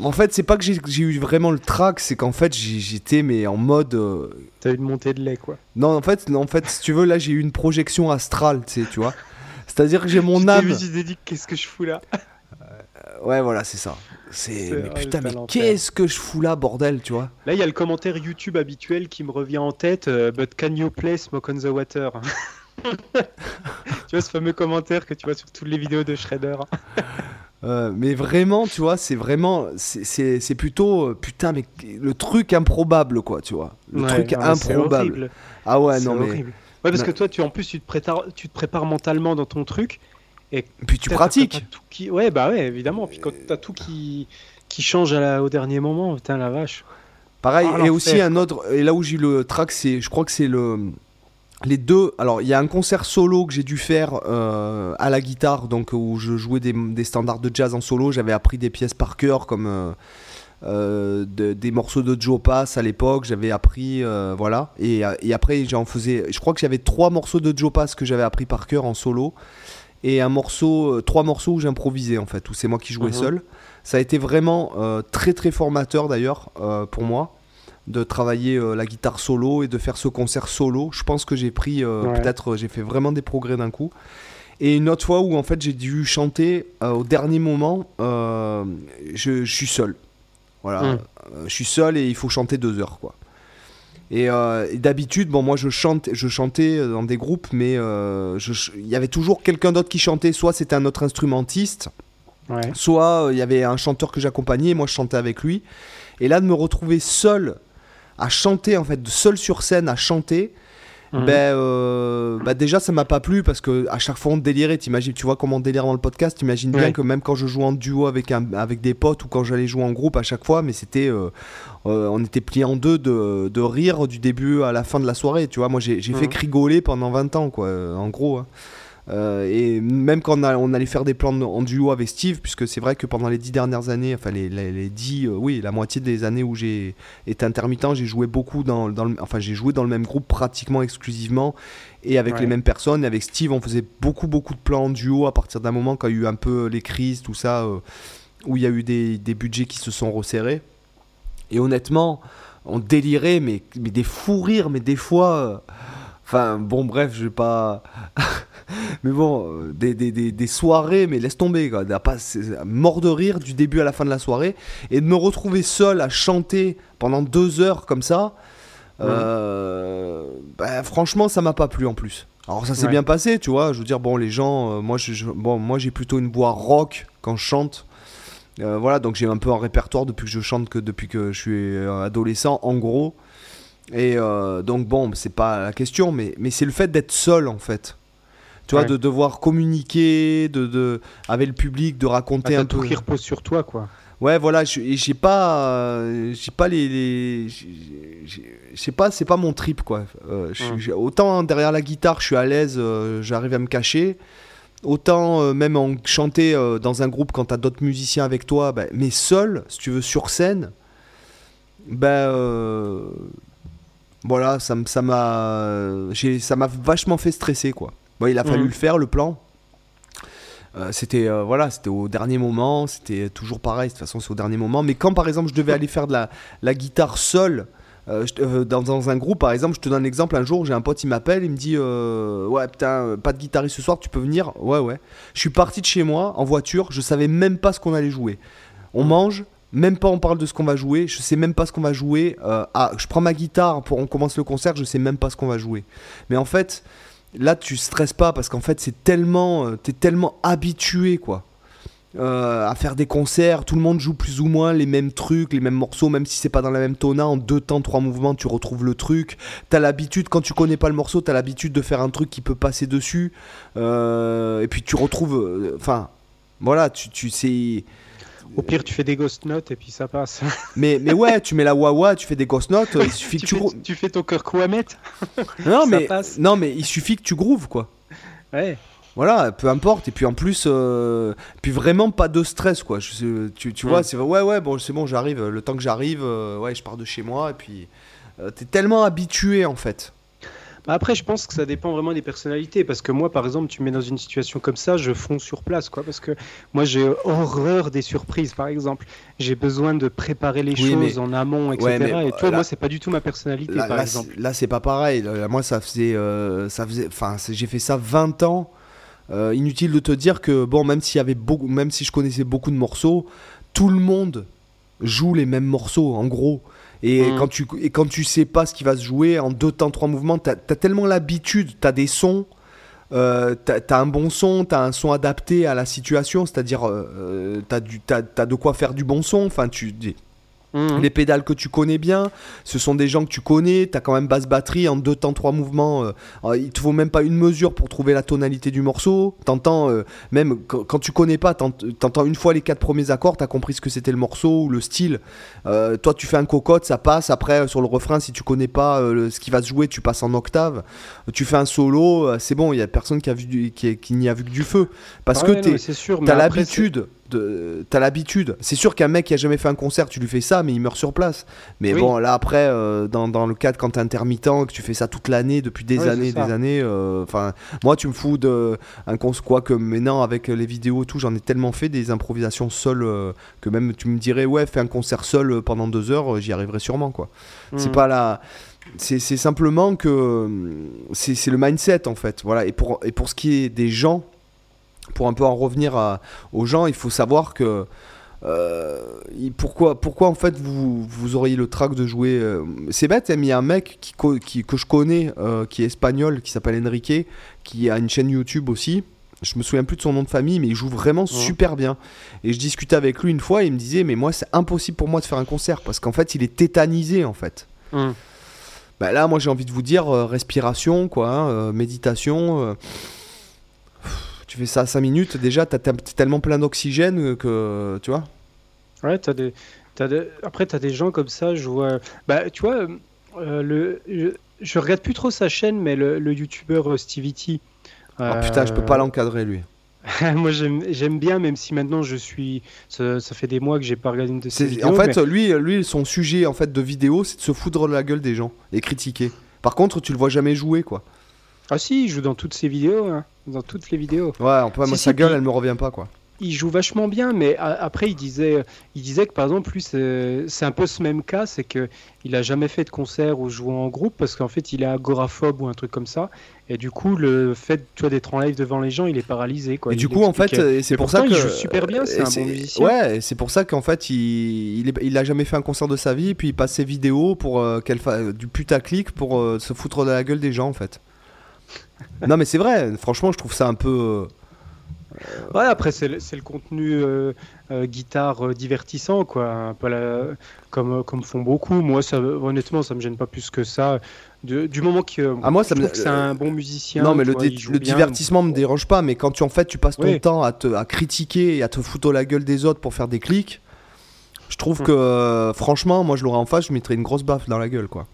en fait, c'est pas que j'ai j'ai eu vraiment le track, c'est qu'en fait, j'ai- j'étais mais en mode. euh, T'as une montée de lait quoi. Non, en fait, en fait, si tu veux, là, j'ai eu une projection astrale, tu sais, tu vois. C'est-à-dire que j'ai mon âme. t'es dit qu'est-ce que je fous là Ouais, voilà, c'est ça. C'est. Mais putain, mais qu'est-ce que je fous là, bordel, tu vois Là il y a le commentaire YouTube habituel qui me revient en tête. euh, But can you play Smoke on the Water Tu vois ce fameux commentaire que tu vois sur toutes les vidéos de Shredder. Euh, Mais vraiment, tu vois, c'est vraiment. c'est- plutôt. euh, Putain, mais le truc improbable, quoi, tu vois. Le Ouais, truc non, improbable. horrible. Ah ouais, non, mais. horrible. Ouais, parce Non. que toi, tu en plus, tu te prépares, tu te prépares mentalement dans ton truc. Puis tu pratiques. t'as tout qui... Ouais, bah ouais, évidemment. Puis quand t'as tout qui, qui change à la- au dernier moment, putain la vache. Pareil, Ah, et aussi un autre, et là où j'ai eu le track, c'est, je crois que c'est le, les deux. Alors, il y a un concert solo que j'ai dû faire euh, à la guitare, donc où je jouais des, des standards de jazz en solo. J'avais appris des pièces par cœur, comme euh, euh, de- des morceaux de Joe Pass à l'époque. J'avais appris, euh, voilà. Et, et après, j'en faisais. Je crois que j'avais trois morceaux de Joe Pass que j'avais appris par cœur en solo. Et un morceau, trois morceaux où j'improvisais en fait, où c'est moi qui jouais Mhm. seul. Ça a été vraiment très très formateur d'ailleurs pour moi de travailler euh, la guitare solo et de faire ce concert solo. Je pense que j'ai pris euh, Ouais. peut-être euh, j'ai fait vraiment des progrès d'un coup. Et une autre fois où en fait j'ai dû chanter euh, au dernier moment, je, je suis seul. Voilà, Mm. Euh, je suis seul et il faut chanter deux heures quoi. Et, et d'habitude, bon, moi je chante, je chantais dans des groupes, mais il y avait toujours quelqu'un d'autre qui chantait. Soit c'était un autre instrumentiste, Ouais. soit il y avait un chanteur que j'accompagnais et moi je chantais avec lui. Et là de me retrouver seul à chanter en fait, de seul sur scène à chanter, Mhm. ben euh, bah, déjà ça m'a pas plu parce que à chaque fois on délirait. T'imagines, tu vois comment on délire dans le podcast? T'imagines bien que même quand je joue en duo avec un, avec des potes ou quand j'allais jouer en groupe à chaque fois, mais c'était euh, euh, on était pliés en deux de, de rire du début à la fin de la soirée. Tu vois, moi j'ai j'ai fait Mhm. rigoler pendant 20 ans quoi, en gros. hein. Euh, et même quand on, a- on allait faire des plans en duo avec Steve, puisque c'est vrai que pendant les dix dernières années, enfin les, les, les dix, euh, oui, la moitié des années où j'ai été intermittent, j'ai joué beaucoup dans, dans le, enfin j'ai joué dans le même groupe pratiquement exclusivement et avec Ouais. les mêmes personnes. Et avec Steve, on faisait beaucoup beaucoup de plans en duo à partir d'un moment quand il y a eu un peu les crises, tout ça, euh, où il y a eu des, des budgets qui se sont resserrés. Et honnêtement, on délirait, mais, mais des fous rires, mais des fois. euh, Enfin, bon, bref, je vais pas. mais bon, euh, des, des, des, des soirées, mais laisse tomber, quoi. Pas- Mort de rire du début à la fin de la soirée. Et de me retrouver seul à chanter pendant deux heures comme ça, euh, bah, franchement, ça m'a pas plu en plus. Alors, ça s'est Ouais. bien passé, tu vois. Je veux dire, bon, les gens, euh, moi, je, je- bon, moi, j'ai plutôt une voix rock quand je chante. Euh, voilà, donc j'ai un peu un répertoire depuis que je chante que depuis que je suis adolescent, en gros. Et euh, donc bon, c'est pas la question, mais, mais c'est le fait d'être seul en fait. Tu vois, Ouais. de devoir communiquer, de, de avec le public, de Ah, raconter t'as un tout peu. qui repose sur toi, quoi. Ouais, voilà, j'ai pas, euh, j'ai pas les, les- je sais pas, c'est pas mon trip quoi. Euh, j'ai- autant derrière la guitare, je suis à l'aise, j'arrive à me cacher. Autant même en chanter dans un groupe quand t'as d'autres musiciens avec toi, bah, mais seul, si tu veux sur scène, ben voilà, ça m'a, j'ai- ça m'a vachement fait stresser quoi. Bon, il a fallu Mhm. le faire le plan. euh, c'était euh, voilà, c'était au dernier moment, c'était toujours pareil. De toute façon, c'est au dernier moment. Mais quand par exemple, je devais aller faire de la, la guitare seule. euh, je- dans, dans un groupe, par exemple, je te donne un exemple. Un jour, j'ai un pote, il m'appelle, il me dit Ouais, putain, pas de guitariste ce soir, tu peux venir? Ouais, ouais. Je suis parti de chez moi en voiture, je savais même pas ce qu'on allait jouer. On mange, même pas on parle de ce qu'on va jouer, je sais même pas ce qu'on va jouer. Ah, je prends ma guitare pour on commence le concert, je sais même pas ce qu'on va jouer. Mais en fait, là tu stresses pas parce qu'en fait c'est tellement, euh, t'es tellement habitué quoi. euh, à faire des concerts, tout le monde joue plus ou moins les mêmes trucs, les mêmes morceaux, même si c'est pas dans la même tona, en deux temps, trois mouvements, tu retrouves le truc. T'as l'habitude, quand tu connais pas le morceau, t'as l'habitude de faire un truc qui peut passer dessus. Et puis tu retrouves. Enfin, voilà, tu, tu sais. Au pire, tu fais des ghost notes et puis ça passe. Mais, mais ouais, tu mets la wawa, tu fais des ghost notes, il suffit que tu, tu fais, tu fais ton cœur Kouamet Non, ça mais, passe. non, mais il suffit que tu grooves, quoi. Ouais. Voilà, peu importe. Et puis en plus, euh, puis vraiment pas de stress, quoi. Je- tu, tu Mm. vois, c'est ouais, ouais, bon, c'est bon, j'arrive. Le temps que j'arrive, euh, ouais, je pars de chez moi. Et puis, euh, t'es tellement habitué, en fait. Bah Après, je pense que ça dépend vraiment des personnalités. Parce que moi, par exemple, tu me mets dans une situation comme ça, je fonds sur place. quoi. Parce que moi, j'ai horreur des surprises, par exemple. J'ai besoin de préparer les Oui, choses mais- en amont, etc. Ouais, mais, et toi, là- moi, c'est pas du tout ma personnalité, Là, par là, exemple. là, c'est pas pareil. Moi, ça faisait, euh, ça faisait, enfin, j'ai fait ça 20 ans. Euh, inutile de te dire que bon, même y avait beaucoup, même si je connaissais beaucoup de morceaux, tout le monde joue les mêmes morceaux, en gros. Et Mhm. quand tu et quand tu sais pas ce qui va se jouer en deux temps, trois mouvements, t'as as tellement l'habitude, t'as des sons. Euh, t'as un bon son, t'as un son adapté à la situation, c'est-à-dire euh, euh, t'as du- t'as- t'as de quoi faire du bon son. Enfin, tu, Mhm. les pédales que tu connais bien, ce sont des gens que tu connais, tu as quand même basse batterie en deux temps, trois mouvements, euh, euh, il te faut même pas une mesure pour trouver la tonalité du morceau, t'entends, euh, même quand, tu connais pas, t'ent- t'entends une fois les quatre premiers accords, t'as compris ce que c'était le morceau ou le style, Euh, toi tu fais un cocotte, ça passe, après sur le refrain, si tu connais pas ce qui va se jouer, tu passes en octave, tu fais un solo, c'est bon, il y a personne qui, a vu du- qui, qui n'y a vu que du feu, parce Ah que T'as après, l'habitude, de... t'as l'habitude. C'est sûr qu'un mec qui a jamais fait un concert, tu lui fais ça, mais il meurt sur place. Mais Oui. bon, là après, euh, dans, dans le cadre quand t'es intermittent, que tu fais ça toute l'année, depuis des années, des années. euh, Enfin, moi, tu me fous de un con quoi que maintenant avec les vidéos et tout, j'en ai tellement fait des improvisations seules euh, que même tu me dirais ouais, fais un concert seul pendant deux heures, j'y arriverai sûrement quoi. c'est- C'est Mhm. pas la. C'est c'est simplement que c'est c'est le mindset en fait. Voilà. Et pour, et pour ce qui est des gens, pour un peu en revenir à- aux gens, il faut savoir que. euh, pourquoi, pourquoi en fait vous, vous auriez le trac de jouer euh, C'est bête, hein, mais il y a un mec qui, co- qui- que je connais, euh, qui est espagnol, qui s'appelle Enrique, qui a une chaîne YouTube aussi. Je me souviens plus de son nom de famille, mais il joue vraiment super bien. Et je discutais avec lui une fois, et il me disait, mais moi c'est impossible pour moi de faire un concert parce qu'en fait il est tétanisé en fait. Bah là, moi j'ai envie de vous dire respiration, quoi, hein, méditation. Euh, tu fais ça 5 minutes, déjà t'as- t'as- t'es tellement plein d'oxygène euh, que tu vois. Ouais, t'as des, t'as des- Après, tu as des gens comme ça, je vois. Bah, tu vois, euh, le... je... je regarde plus trop sa chaîne, mais le, le youtubeur euh, Stevie T. Oh putain, je peux pas l'encadrer lui. Moi, j'aime j'aime bien, même si maintenant je suis. Ça, ça fait des mois que j'ai pas regardé une de ses vidéos. En fait, mais- lui, lui, son sujet en fait de vidéo, c'est de se foutre de la gueule des gens et critiquer. Par contre, tu le vois jamais jouer, quoi. Ah, si, il joue dans toutes ses vidéos, hein, dans toutes les vidéos. Ouais, on peut, moi, sa gueule, elle me revient pas, quoi. Il joue vachement bien, mais a- après, il disait, il disait que par exemple, lui, c'est un peu ce même cas, c'est que il a jamais fait de concert ou joué en groupe parce qu'en fait, il est agoraphobe ou un truc comme ça. Et du coup, le fait tu vois, d'être en live devant les gens, il est paralysé. Quoi. et Il du coup, en fait, c'est pour ça que. il joue super bien, c'est un bon musicien. Ouais, c'est pour ça qu'en fait, il, il, est- il a jamais fait un concert de sa vie, et puis il passe ses vidéos pour euh, qu'elle fasse du putaclic pour euh, se foutre de la gueule des gens, en fait. non, mais c'est vrai, franchement, je trouve ça un peu. Ouais, après, c'est le, contenu euh, euh, guitare euh, divertissant, quoi. Un peu la- comme, comme font beaucoup. Moi, ça, honnêtement, ça me gêne pas plus que ça. De- du moment que, Ah, moi, ça je me- trouve que c'est un bon musicien. non, mais le, vois, bien. divertissement me dérange pas, mais quand tu en fait tu passes ton temps à, te, à critiquer et à te foutre la gueule des autres pour faire des clics, je trouve Hmm. que euh, franchement, moi je l'aurais en face, je mettrais une grosse baffe dans la gueule, quoi.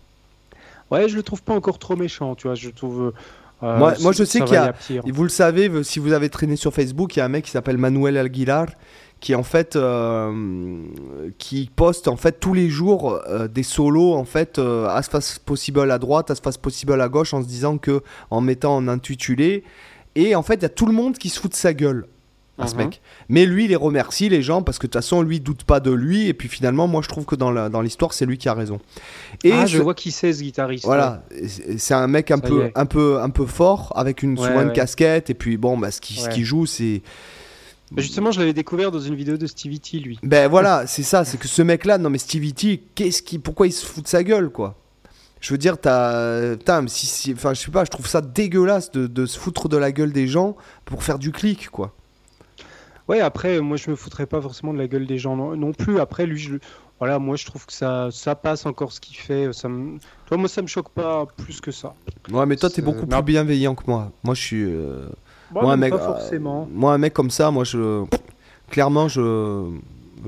Ouais, je le trouve pas encore trop méchant, tu vois. Je trouve. Euh, Moi- je sais qu'il y a- y vous le savez, v- si vous avez traîné sur Facebook, il y a un mec qui s'appelle Manuel Aguilar qui en fait euh, qui poste en fait tous les jours euh, des solos en fait euh, as fast possible à droite, as fast possible à gauche en se disant que en mettant en intitulé et en fait il y a tout le monde qui se fout de sa gueule. À ce Mhm. mec. Mais lui, il les remercie, les gens, parce que de toute façon, lui, il doute pas de lui. Et puis finalement, moi, je trouve que dans la- dans l'histoire, c'est lui qui a raison. Et ah, je vois qui c'est ce guitariste. Voilà, c'est un mec un Ça peu, un peu, un peu fort, avec une, Ouais, souvent une casquette. Et puis bon, bah, ce qu'il ce Ouais. qu'il joue, c'est. Bah, justement, je l'avais découvert dans une vidéo de Stevie T, lui. Ben voilà, c'est ça, c'est que ce mec-là, non mais Stevie T, qu'est-ce qui, pourquoi il se fout de sa gueule, quoi? Je veux dire, t'as, si- enfin, je sais pas, je trouve ça dégueulasse de, de se foutre de la gueule des gens pour faire du clic, quoi. Ouais, après, moi, je me foutrais pas forcément de la gueule des gens non, non plus. Après, lui, je, voilà, moi, je trouve que ça, ça passe encore ce qu'il fait. Ça me... Toi, moi, ça me choque pas plus que ça. Ouais, mais toi, t'es beaucoup non. plus bienveillant que moi. Moi, je suis, euh, Bon, moi, un mec, pas euh, moi, un mec comme ça, moi, je, clairement, je,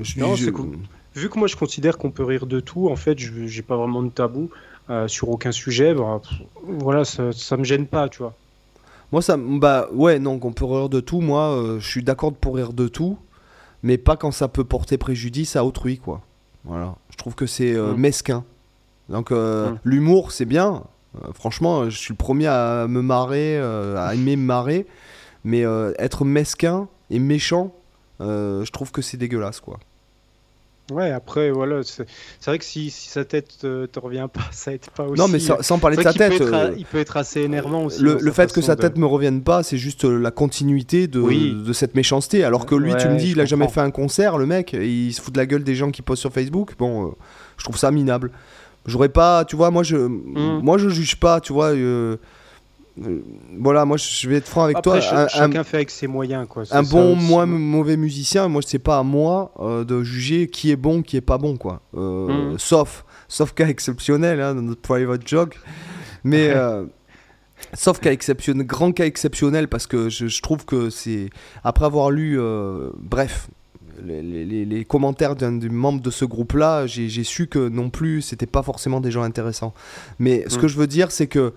je, Non, je- cool. Vu que moi, je considère qu'on peut rire de tout, en fait, je j'ai pas vraiment de tabou euh, sur aucun sujet. bah, pff, voilà, ça, ça me gêne pas, tu vois. Moi, ça, bah, ouais, non, qu'on peut rire de tout. Moi, euh, je suis d'accord pour rire de tout, mais pas quand ça peut porter préjudice à autrui, quoi. Voilà. Je trouve que c'est euh, Mm. mesquin. Donc, euh, Mm. l'humour, c'est bien. Franchement, je suis le premier à me marrer, à aimer me marrer, mais être mesquin et méchant, je trouve que c'est dégueulasse, quoi. Ouais, après, voilà, c'est vrai que si, si sa tête te, te revient pas, ça aide pas aussi. non, mais sans, sans parler de sa tête. peut euh, il peut être assez énervant aussi. le, le fait que sa de- tête me revienne pas, c'est juste euh, la continuité de, Oui. de cette méchanceté. Alors que lui, tu me dis, il a jamais comprends. fait un concert, le mec, et il se fout de la gueule des gens qui postent sur Facebook. Bon, euh, je trouve ça minable. J'aurais pas, tu vois, moi je, Mm. moi je juge pas, tu vois. euh, euh, voilà, moi je vais être franc avec Après, toi. cha- Un- un- chacun fait avec ses moyens, quoi. un bon, ça aussi. moi, mauvais musicien, moi, c'est pas à moi euh, de juger qui est bon, qui est pas bon, quoi. Euh, Mhm. Sauf, sauf cas exceptionnel, hein, dans notre private joke. Mais, Ouais. euh, sauf cas exceptionnel, grand cas exceptionnel, parce que je, je trouve que c'est. Après avoir lu, bref, les, les- les commentaires d'un du membre de ce groupe-là, j'ai j'ai su que non plus, c'était pas forcément des gens intéressants. Mais ce Mhm. que je veux dire, c'est que.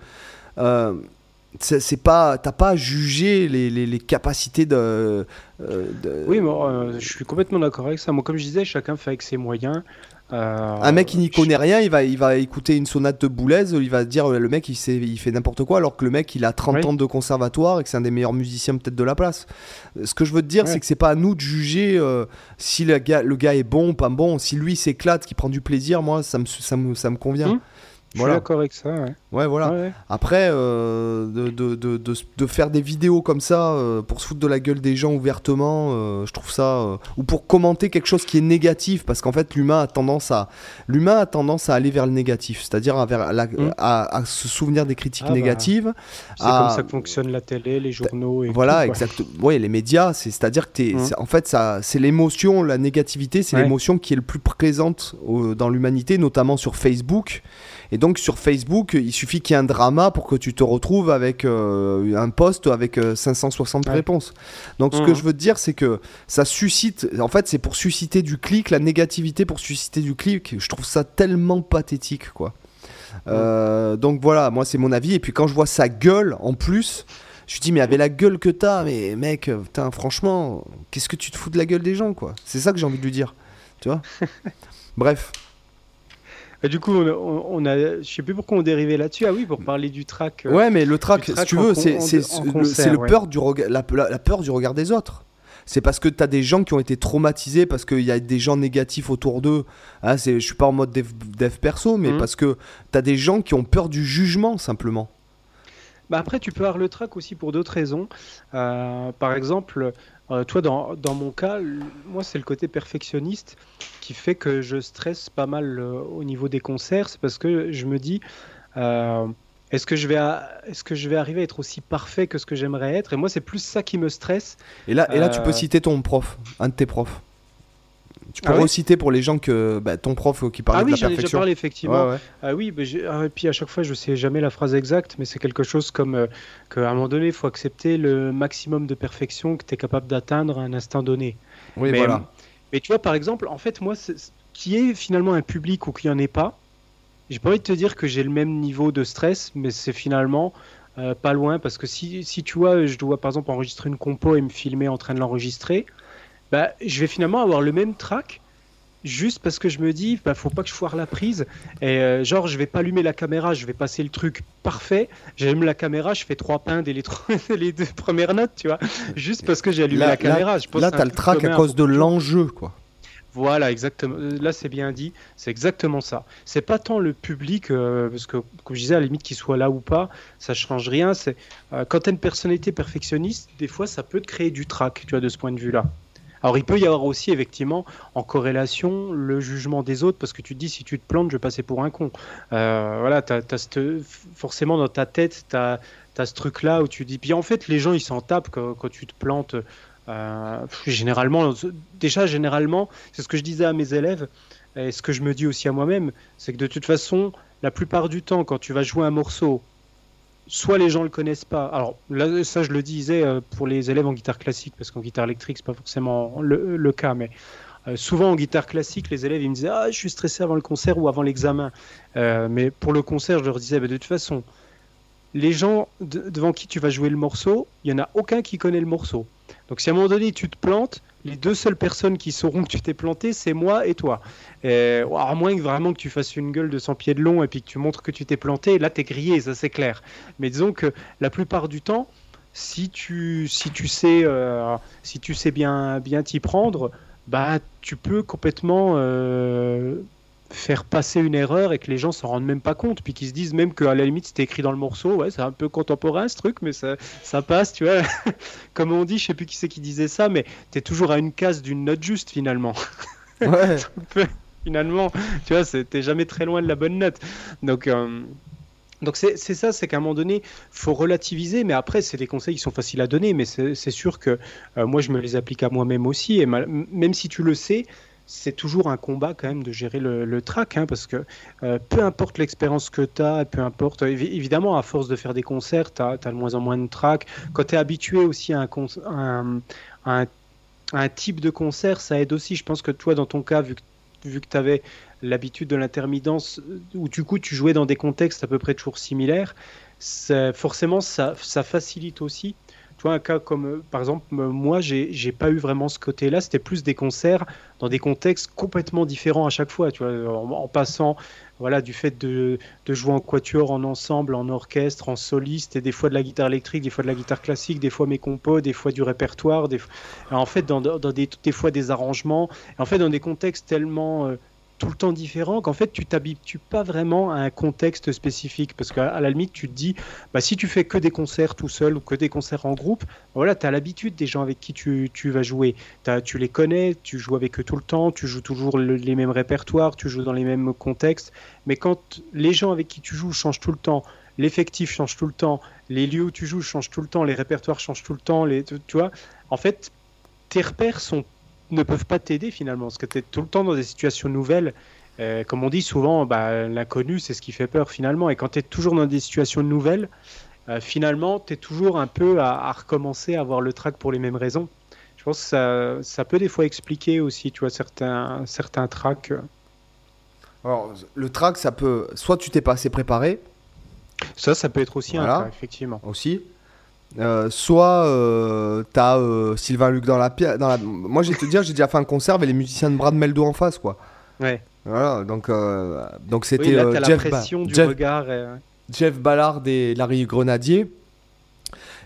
C'est pas t'as pas à juger les, les- les capacités de, euh, de- Oui, mais euh, je suis complètement d'accord avec ça. Moi, comme je disais, chacun fait avec ses moyens. Euh, un mec qui n'y je- connaît rien il va il va écouter une sonate de Boulez il va dire le mec il, sait, il fait n'importe quoi alors que le mec il a 30 Oui. ans de conservatoire et que c'est un des meilleurs musiciens peut-être de la place ce que je veux te dire Ouais. c'est que c'est pas à nous de juger euh, si le gars, le gars est bon ou pas bon si lui s'éclate qu'il prend du plaisir moi ça me, ça me, ça me convient Hmm. Je suis voilà d'accord avec ça. Ouais. ouais voilà Ouais. Après, euh, de, de, de, faire des vidéos comme ça euh, pour se foutre de la gueule des gens ouvertement, euh, je trouve ça. ou pour commenter quelque chose qui est négatif, parce qu'en fait, l'humain a tendance à l'humain a tendance à aller vers le négatif, c'est-à-dire à, vers la- Mm. à, à se souvenir des critiques Ah bah, négatives. C'est comme ça que fonctionne la télé, les journaux. Et Voilà, tout, quoi. exact. Ouais, les médias, c'est c'est-à-dire que Mm. c'est- en fait, ça, c'est l'émotion, la négativité, c'est l'émotion qui est le plus présente au- dans l'humanité, notamment sur Facebook. Et donc sur Facebook, il suffit qu'il y ait un drama pour que tu te retrouves avec euh, un post avec euh, 560 Ouais. réponses. Donc ce que Mhm. je veux te dire, c'est que ça suscite, en fait, c'est pour susciter du clic, la négativité pour susciter du clic. Je trouve ça tellement pathétique, quoi. Euh, donc voilà, moi c'est mon avis. Et puis quand je vois sa gueule en plus, je me dis mais avec la gueule que t'as, mais mec, euh, putain, franchement, qu'est-ce que tu te fous de la gueule des gens, quoi? C'est ça que j'ai envie de lui dire, tu vois? Bref. Et du coup, on a, on- on a- je sais plus pourquoi on dérivait là-dessus. Ah oui, pour parler du track. euh, Ouais, mais le track, si tu veux, c'est le, ouais. peur du la, la- peur du regard des autres. C'est parce que tu as des gens qui ont été traumatisés, parce qu'il y a des gens négatifs autour d'eux. Hein, je suis pas en mode dev, dev perso, mais Mhm. parce que tu as des gens qui ont peur du jugement, simplement. Bah après, tu peux avoir le track aussi pour d'autres raisons. Euh, par exemple, euh, toi, dans, dans mon cas, moi, c'est le côté perfectionniste qui fait que je stresse pas mal euh, au niveau des concerts. C'est parce que je me dis, euh, est-ce que, je vais à- est-ce que je vais arriver à être aussi parfait que ce que j'aimerais être? Et moi, c'est plus ça qui me stresse. Et là, et là tu peux Euh. citer ton prof, un de tes profs. Tu peux Ah ouais reciter pour les gens que bah, ton prof qui parlait ah oui, de la j'en ai déjà perfection. parlé, effectivement. Ouais, ouais. Ah oui, bah, ah, et puis à chaque fois, je sais jamais la phrase exacte, mais c'est quelque chose comme euh, qu'à un moment donné, il faut accepter le maximum de perfection que tu es capable d'atteindre à un instant donné. Oui, mais, voilà. Mais tu vois, par exemple, en fait, moi, qui est finalement un public ou qui en est pas, j'ai pas envie de te dire que j'ai le même niveau de stress, mais c'est finalement euh, pas loin parce que si, si tu vois, je dois par exemple enregistrer une compo et me filmer en train de l'enregistrer, bah, je vais finalement avoir le même track juste parce que je me dis, bah, faut pas que je foire la prise. Et euh, genre, je vais pas allumer la caméra, je vais passer le truc parfait. J'allume la caméra, je fais trois pains dès les, les deux premières notes, tu vois. Juste parce que j'ai allumé la caméra. Là, là tu as le track à cause de l'enjeu, quoi. Voilà, exactement. Euh, là, c'est bien dit. C'est exactement ça. C'est pas tant le public, euh, parce que, comme je disais, à la limite qu'il soit là ou pas, ça change rien. C'est quand tu as une personnalité perfectionniste, des fois, ça peut te créer du trac, tu vois, de ce point de vue-là. Alors il peut y avoir aussi effectivement en corrélation le jugement des autres parce que tu te dis si tu te plantes je vais passer pour un con. Euh, voilà, forcément dans ta tête tu as, ce truc là où tu dis puis en fait les gens ils s'en tapent quand, tu te plantes. Euh, généralement, déjà généralement, c'est ce que je disais à mes élèves et ce que je me dis aussi à moi-même, c'est que de toute façon, la plupart du temps, quand tu vas jouer un morceau soit les gens le connaissent pas. Alors ça, je le disais euh, pour les élèves en guitare classique, parce qu'en guitare électrique, c'est pas forcément le, cas, mais euh, souvent en guitare classique, les élèves ils me disaient ah je suis stressé avant le concert ou avant l'examen. Euh, mais pour le concert, je leur disais bah, de toute façon, les gens devant qui tu vas jouer le morceau, il y en a aucun qui connaît le morceau. Donc si à un moment donné tu te plantes, les deux seules personnes qui sauront que tu t'es planté, c'est moi et toi. À moins que vraiment que tu fasses une gueule de 100 pieds de long et puis que tu montres que tu t'es planté, là t'es grillé, ça c'est clair. Mais disons que la plupart du temps, si tu, sais, euh, bien t'y prendre, bah tu peux complètement euh, faire passer une erreur et que les gens s'en rendent même pas compte, puis qu'ils se disent même qu'à la limite c'était écrit dans le morceau, ouais, c'est un peu contemporain ce truc, mais ça, ça passe, tu vois. Comme on dit, je sais plus qui c'est qui disait ça, mais t'es toujours à une case d'une note juste finalement. Ouais. finalement, tu vois, t'es jamais très loin de la bonne note. Donc. Euh, donc c'est ça, c'est qu'à un moment donné, faut relativiser, mais après c'est des conseils qui sont faciles à donner, mais c'est sûr que euh, moi je me les applique à moi-même aussi, et même si tu le sais, c'est toujours un combat quand même de gérer le, track, hein, parce que euh, peu importe l'expérience que tu as, peu importe, évidemment, à force de faire des concerts, tu as, de moins en moins de track. Quand tu es habitué aussi à un, type de concert, ça aide aussi. Je pense que toi, dans ton cas, vu que, tu avais l'habitude de l'intermittence, où du coup tu jouais dans des contextes à peu près toujours similaires, forcément ça facilite aussi tu vois, un cas comme, euh, par exemple, moi, j'ai pas eu vraiment ce côté-là. C'était plus des concerts dans des contextes complètement différents à chaque fois, tu vois, en, passant, voilà, du fait de, de, jouer en quatuor, en ensemble, en orchestre, en soliste, et des fois de la guitare électrique, des fois de la guitare classique, des fois mes compos, des fois du répertoire, des, en fait, dans, dans des, des fois des arrangements, en fait, dans des contextes tellement euh, tout le temps différent qu'en fait tu t'habitues pas vraiment à un contexte spécifique. Parce qu'à la limite tu te dis bah, si tu fais que des concerts tout seul ou que des concerts en groupe voilà tu as l'habitude des gens avec qui tu, tu vas jouer. Tu les connais tu joues avec eux tout le temps tu joues toujours les mêmes répertoires tu joues dans les mêmes contextes. Mais quand les gens avec qui tu joues changent tout le temps l'effectif change tout le temps les lieux où tu joues changent tout le temps les répertoires changent tout le temps les, tu vois en fait tes repères sont ne peuvent pas t'aider finalement, parce que tu es tout le temps dans des situations nouvelles. Euh, comme on dit souvent, bah, l'inconnu, c'est ce qui fait peur finalement. Et quand tu es toujours dans des situations nouvelles, euh, finalement, tu es toujours un peu à, recommencer à avoir le track pour les mêmes raisons. Je pense que ça, ça, peut des fois expliquer aussi, tu vois, certains, certains tracks. Alors, le track, ça peut. Soit tu t'es pas assez préparé. Ça, ça peut être aussi un cas, effectivement. Aussi. Euh, soit euh, t'as euh, Sylvain Luc dans la pièce. La... Moi, j'ai te dire, j'ai déjà fait un concert avec les musiciens de Brad Meldo en face, quoi. Ouais. Voilà, donc donc c'était Jeff, Jeff... Jeff Ballard et Larry Grenadier.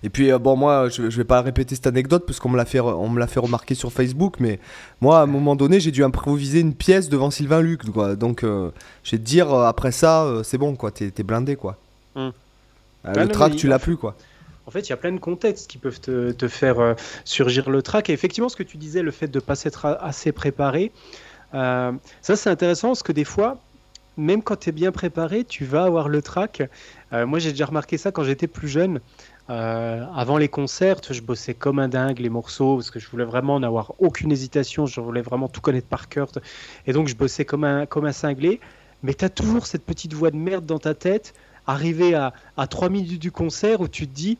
Et puis bon, moi, je, je, vais pas répéter cette anecdote parce qu'on me l'a fait, on me l'a fait remarquer sur Facebook, mais moi, à un moment donné, j'ai dû improviser une pièce devant Sylvain Luc, quoi. Donc, je vais te dire, après ça, c'est bon, quoi. T'es, blindé, quoi. Hum. le track, tu l'as plus, quoi. En fait, il y a plein de contextes qui peuvent te, faire euh, surgir le track. Et effectivement, ce que tu disais, le fait de ne pas s'être assez préparé, euh, ça c'est intéressant parce que des fois, même quand tu es bien préparé, tu vas avoir le track. Euh, moi, j'ai déjà remarqué ça quand j'étais plus jeune. avant les concerts, je bossais comme un dingue les morceaux parce que je voulais vraiment n'avoir aucune hésitation. Je voulais vraiment tout connaître par cœur. Et donc, je bossais comme un, comme un cinglé. Mais tu as toujours cette petite voix de merde dans ta tête, arrivé à, à 3 minutes du concert où tu te dis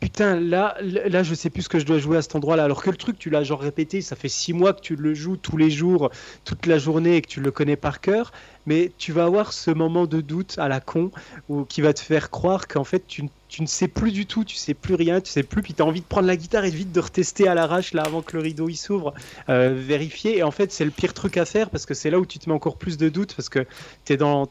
putain, là, là, je sais plus ce que je dois jouer à cet endroit-là. Alors que le truc, tu l'as genre répété, ça fait six mois que tu le joues tous les jours, toute la journée et que tu le connais par cœur. Mais tu vas avoir ce moment de doute à la con où, qui va te faire croire qu'en fait, tu tu ne sais plus du tout, tu sais plus rien, tu sais plus, puis tu as envie de prendre la guitare et vite de retester à l'arrache là avant que le rideau il s'ouvre, euh, vérifier. Et en fait, c'est le pire truc à faire parce que c'est là où tu te mets encore plus de doutes parce que tu es dans,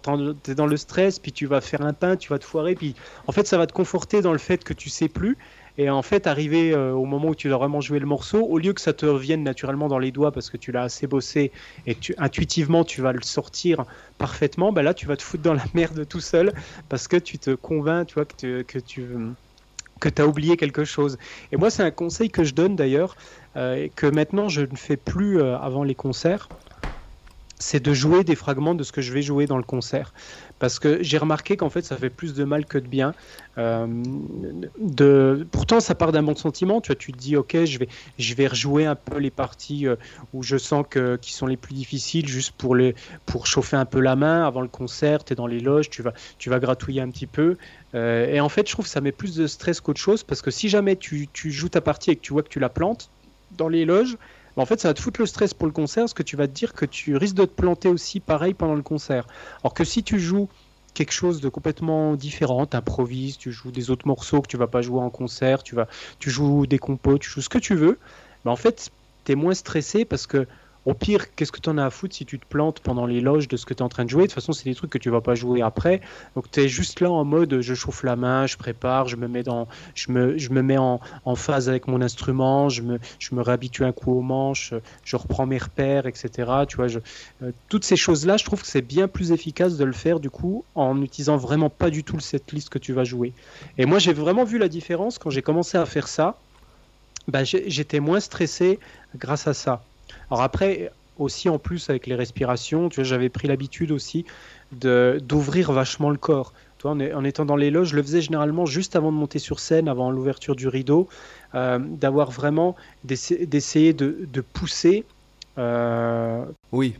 es dans le stress, puis tu vas faire un pain, tu vas te foirer, puis en fait, ça va te conforter dans le fait que tu sais plus. Et en fait, arriver euh, au moment où tu dois vraiment jouer le morceau, au lieu que ça te revienne naturellement dans les doigts parce que tu l'as assez bossé et tu, intuitivement tu vas le sortir parfaitement, bah là tu vas te foutre dans la merde tout seul parce que tu te convaincs, tu vois, que, que tu que tu as oublié quelque chose. Et moi, c'est un conseil que je donne d'ailleurs, euh, que maintenant je ne fais plus euh, avant les concerts, c'est de jouer des fragments de ce que je vais jouer dans le concert. Parce que j'ai remarqué qu'en fait, ça fait plus de mal que de bien. Euh, de... Pourtant, ça part d'un bon sentiment. Tu vois, tu te dis, ok, je vais, je vais rejouer un peu les parties euh, où je sens que qui sont les plus difficiles, juste pour les, pour chauffer un peu la main avant le concert. Tu es dans les loges, tu vas, tu vas gratouiller un petit peu. Euh, et en fait, je trouve que ça met plus de stress qu'autre chose parce que si jamais tu, tu joues ta partie et que tu vois que tu la plantes dans les loges, en fait, ça va te foutre le stress pour le concert, parce que tu vas te dire que tu risques de te planter aussi pareil pendant le concert. Alors que si tu joues quelque chose de complètement différent, improvises, tu joues des autres morceaux que tu vas pas jouer en concert, tu vas, tu joues des compos, tu joues ce que tu veux, bah, en fait, tu es moins stressé parce que au pire, qu'est-ce que tu en as à foutre si tu te plantes pendant les loges de ce que tu es en train de jouer? De toute façon, c'est des trucs que tu vas pas jouer après. Donc tu es juste là en mode je chauffe la main, je prépare, je me mets, dans, je me, je me mets en, en phase avec mon instrument, je me, je me réhabitue un coup aux manches, je reprends mes repères, etc. Tu vois, euh, toutes ces choses-là, je trouve que c'est bien plus efficace de le faire du coup en utilisant vraiment pas du tout le setlist que tu vas jouer. Et moi, j'ai vraiment vu la différence quand j'ai commencé à faire ça. Bah, j'étais moins stressé grâce à ça. Alors après, aussi en plus avec les respirations, tu vois, j'avais pris l'habitude aussi de d'ouvrir vachement le corps. Toi, en, en, étant dans les loges, je le faisais généralement juste avant de monter sur scène, avant l'ouverture du rideau, euh, d'avoir vraiment d'essayer de, de, pousser. Euh, oui.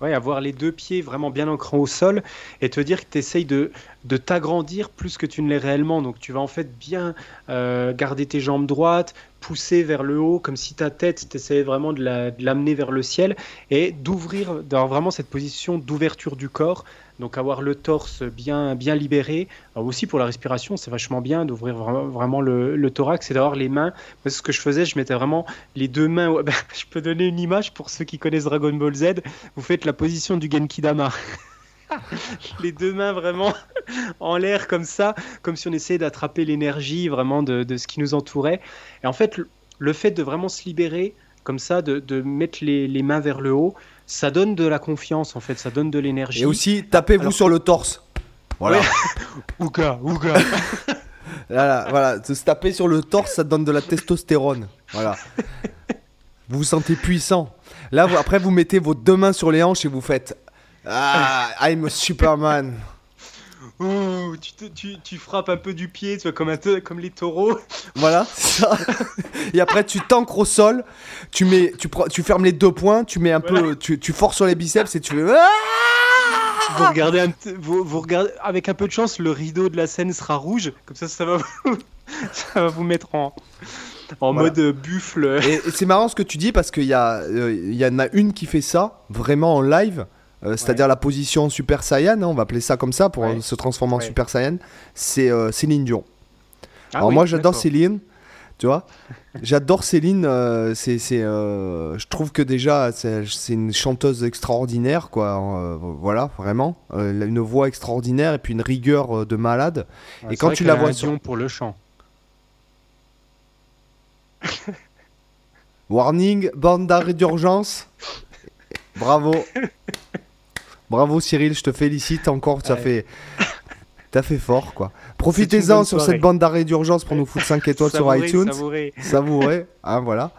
Ouais, avoir les deux pieds vraiment bien ancrés au sol et te dire que tu essayes de, de t'agrandir plus que tu ne l'es réellement. Donc tu vas en fait bien euh, garder tes jambes droites, pousser vers le haut, comme si ta tête, tu essayais vraiment de l'amener vers le ciel et d'ouvrir, d'avoir vraiment cette position d'ouverture du corps. Donc avoir le torse bien, bien libéré. Aussi pour la respiration, c'est vachement bien d'ouvrir vraiment le, thorax et d'avoir les mains. Moi, ce que je faisais, je mettais vraiment les deux mains. Je peux donner une image pour ceux qui connaissent Dragon Ball Z. Vous faites la position du Genki Dama. les deux mains vraiment en l'air comme ça, comme si on essayait d'attraper l'énergie vraiment de, ce qui nous entourait. Et en fait, le, fait de vraiment se libérer comme ça, de, mettre les, mains vers le haut, ça donne de la confiance en fait, ça donne de l'énergie. Et aussi, tapez-vous sur le torse. Voilà. ouga, ouga. voilà, voilà, se taper sur le torse, ça donne de la testostérone. Voilà. Vous vous sentez puissant. Là, après, vous mettez vos deux mains sur les hanches et vous faites ah, I'm a Superman. Ouh, tu, tu, tu, frappes un peu du pied, tu vois, comme, un, comme les taureaux. Voilà, ça. Et après, tu t'ancres au sol, tu, mets, tu, tu fermes les deux points, tu mets un peu, tu, tu forces sur les biceps et tu fais. Vous regardez, vous, vous, regardez, avec un peu de chance, le rideau de la scène sera rouge, comme ça, ça va vous, ça va vous mettre en, en mode buffle. Et, c'est marrant ce que tu dis parce qu'il y, euh, y en a une qui fait ça, vraiment en live. Euh, c'est-à-dire la position Super Saiyan, hein, on va appeler ça comme ça pour se transformer en Super Saiyan, c'est euh, Céline Dion. Ah Alors moi j'adore Céline, tu vois, j'adore Céline, euh, c'est, je trouve que déjà c'est, une chanteuse extraordinaire, quoi, voilà, vraiment, une voix extraordinaire et puis une rigueur de malade. et quand tu la vois sur... pour le chant. Warning, bande d'arrêt d'urgence. Bravo. Bravo Cyril, je te félicite encore, tu as fait... T'as fait fort, quoi. Profitez-en sur cette bande d'arrêt d'urgence pour nous foutre 5 étoiles sur iTunes. Savourez. Savourez, hein, voilà.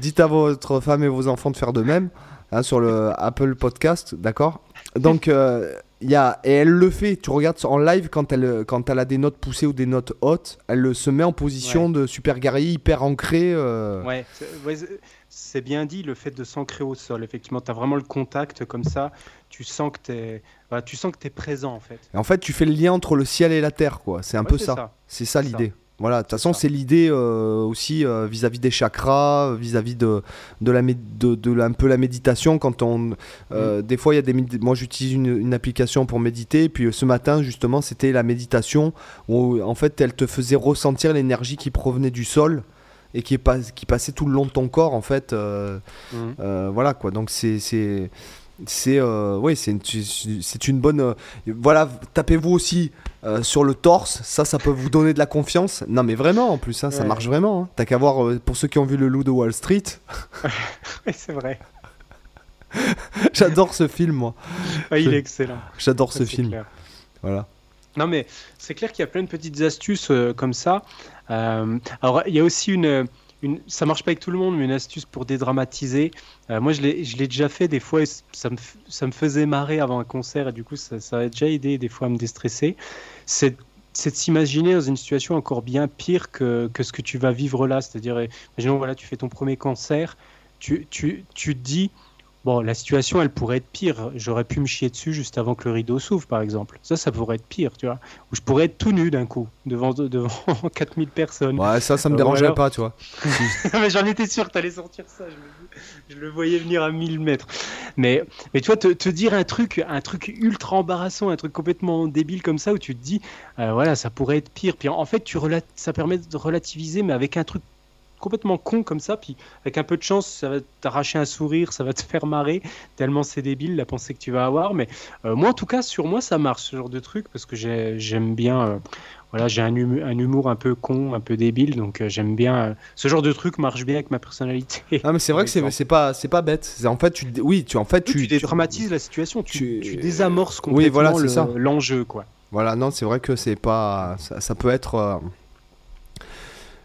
Dites à votre femme et vos enfants de faire de même hein, sur le Apple Podcast, d'accord Donc, euh, y a, et elle le fait. Tu regardes en live quand elle, quand elle a des notes poussées ou des notes hautes, elle se met en position de super guerrier hyper ancré. Euh. Ouais, c'est bien dit le fait de s'ancrer au sol. Effectivement, tu as vraiment le contact comme ça. Tu sens que tu es, tu sens que es présent en fait. en fait, tu fais le lien entre le ciel et la terre, quoi. C'est un peu ça. C'est ça l'idée. Voilà, de toute façon, c'est l'idée euh, aussi euh, vis-à-vis des chakras, vis-à-vis de, de, la, de, de un peu la méditation. Quand on, euh, Des fois, il y a des. Moi, j'utilise une, une, application pour méditer. Puis ce matin, justement, c'était la méditation où, en fait, elle te faisait ressentir l'énergie qui provenait du sol et qui, est pas, qui passait tout le long de ton corps, en fait. Mmh. voilà, quoi. Donc, c'est c'est euh, oui, c'est une, une bonne. Euh, voilà, tapez-vous aussi euh, sur le torse. Ça, ça peut vous donner de la confiance. Non, mais vraiment, en plus, hein, ça marche vraiment. Hein. T'as qu'à voir pour ceux qui ont vu le Loup de Wall Street. oui, c'est vrai. J'adore ce film, moi. il est excellent. J'adore ce film. Voilà. Non, mais c'est clair qu'il y a plein de petites astuces comme ça. Alors, il y a aussi une une, ça marche pas avec tout le monde, mais une astuce pour dédramatiser. Euh, moi, je l'ai déjà fait des fois, ça me, ça me faisait marrer avant un concert, et du coup, ça, a déjà aidé des fois à me déstresser. C'est de s'imaginer dans une situation encore bien pire que, que ce que tu vas vivre là. C'est-à-dire, imaginons, voilà, tu fais ton premier concert, tu, tu, tu dis, Bon, la situation, elle pourrait être pire. J'aurais pu me chier dessus juste avant que le rideau s'ouvre, par exemple. Ça, ça pourrait être pire, tu vois. Ou je pourrais être tout nu d'un coup, devant, devant 4000 personnes. Ouais, ça, ça me euh, dérangerait pas, tu vois. mais j'en étais sûr que t'allais sortir ça. Je, je, le voyais venir à 1000 mètres. Mais, mais tu vois, te, te, dire un truc, un truc ultra embarrassant, un truc complètement débile comme ça, où tu te dis, euh, voilà, ça pourrait être pire. Puis en fait, tu ça permet de relativiser, mais avec un truc complètement con comme ça, puis avec un peu de chance, ça va t'arracher un sourire, ça va te faire marrer, tellement c'est débile la pensée que tu vas avoir. Mais euh, moi, en tout cas, sur moi, ça marche ce genre de truc parce que j'aime bien. Euh, voilà, j'ai un, un, humour un peu con, un peu débile, donc euh, j'aime bien. ce genre de truc marche bien avec ma personnalité. Ah, mais c'est vrai que c'est pas, c'est pas bête. En fait, tu, oui, tu, en fait, tu, tu dédramatises la situation, tu, tu désamorces complètement oui, voilà, l'enjeu, quoi. Voilà, non, c'est vrai que c'est pas, ça, ça, peut être euh,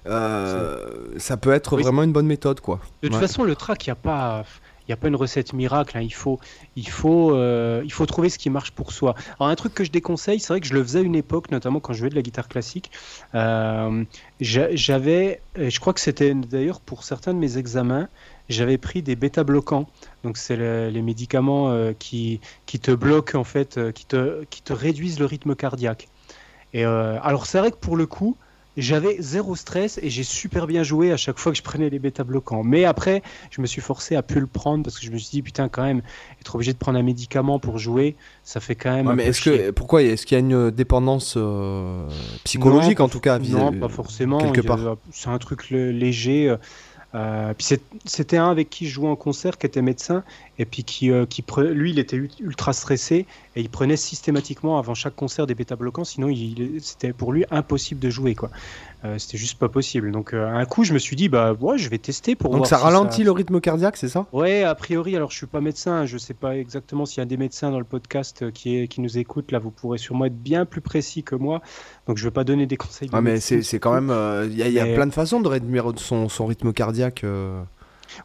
ça peut être vraiment une bonne méthode, quoi. De toute façon, le track, il n'y a pas. Il a pas une recette miracle, hein. il, faut, il, faut, euh, il faut trouver ce qui marche pour soi. Alors un truc que je déconseille, c'est vrai que je le faisais à une époque, notamment quand je jouais de la guitare classique. Euh, j'avais, je crois que c'était d'ailleurs pour certains de mes examens, j'avais pris des bêta-bloquants. Donc c'est les médicaments qui, qui te bloquent en fait, qui, te, qui te réduisent le rythme cardiaque. Et alors c'est vrai que pour le coup, j'avais zéro stress et j'ai super bien joué à chaque fois que je prenais les bêta bloquants. Mais après, je me suis forcé à plus le prendre parce que je me suis dit putain quand même être obligé de prendre un médicament pour jouer, ça fait quand même. mais est-ce que pourquoi est-ce qu'il y a une dépendance euh, psychologique en tout cas Non, pas forcément. C'est un truc léger. Euh, puis c'était un avec qui je jouais en concert, qui était médecin, et puis qui, euh, qui lui, il était ultra stressé, et il prenait systématiquement avant chaque concert des bêta-bloquants, sinon c'était pour lui impossible de jouer. quoi. Euh, c'était juste pas possible. Donc euh, un coup, je me suis dit, bah ouais, je vais tester pour Donc ça ralentit le rythme cardiaque, c'est ça? Ouais, a priori. Alors je suis pas médecin, je sais pas exactement s'il y a des médecins dans le podcast euh, qui, est, qui nous écoutent. Là, vous pourrez sûrement être bien plus précis que moi. Donc je vais pas donner des conseils. Ah, mais c'est quand même, il y a, plein de façons de réduire son, son rythme cardiaque.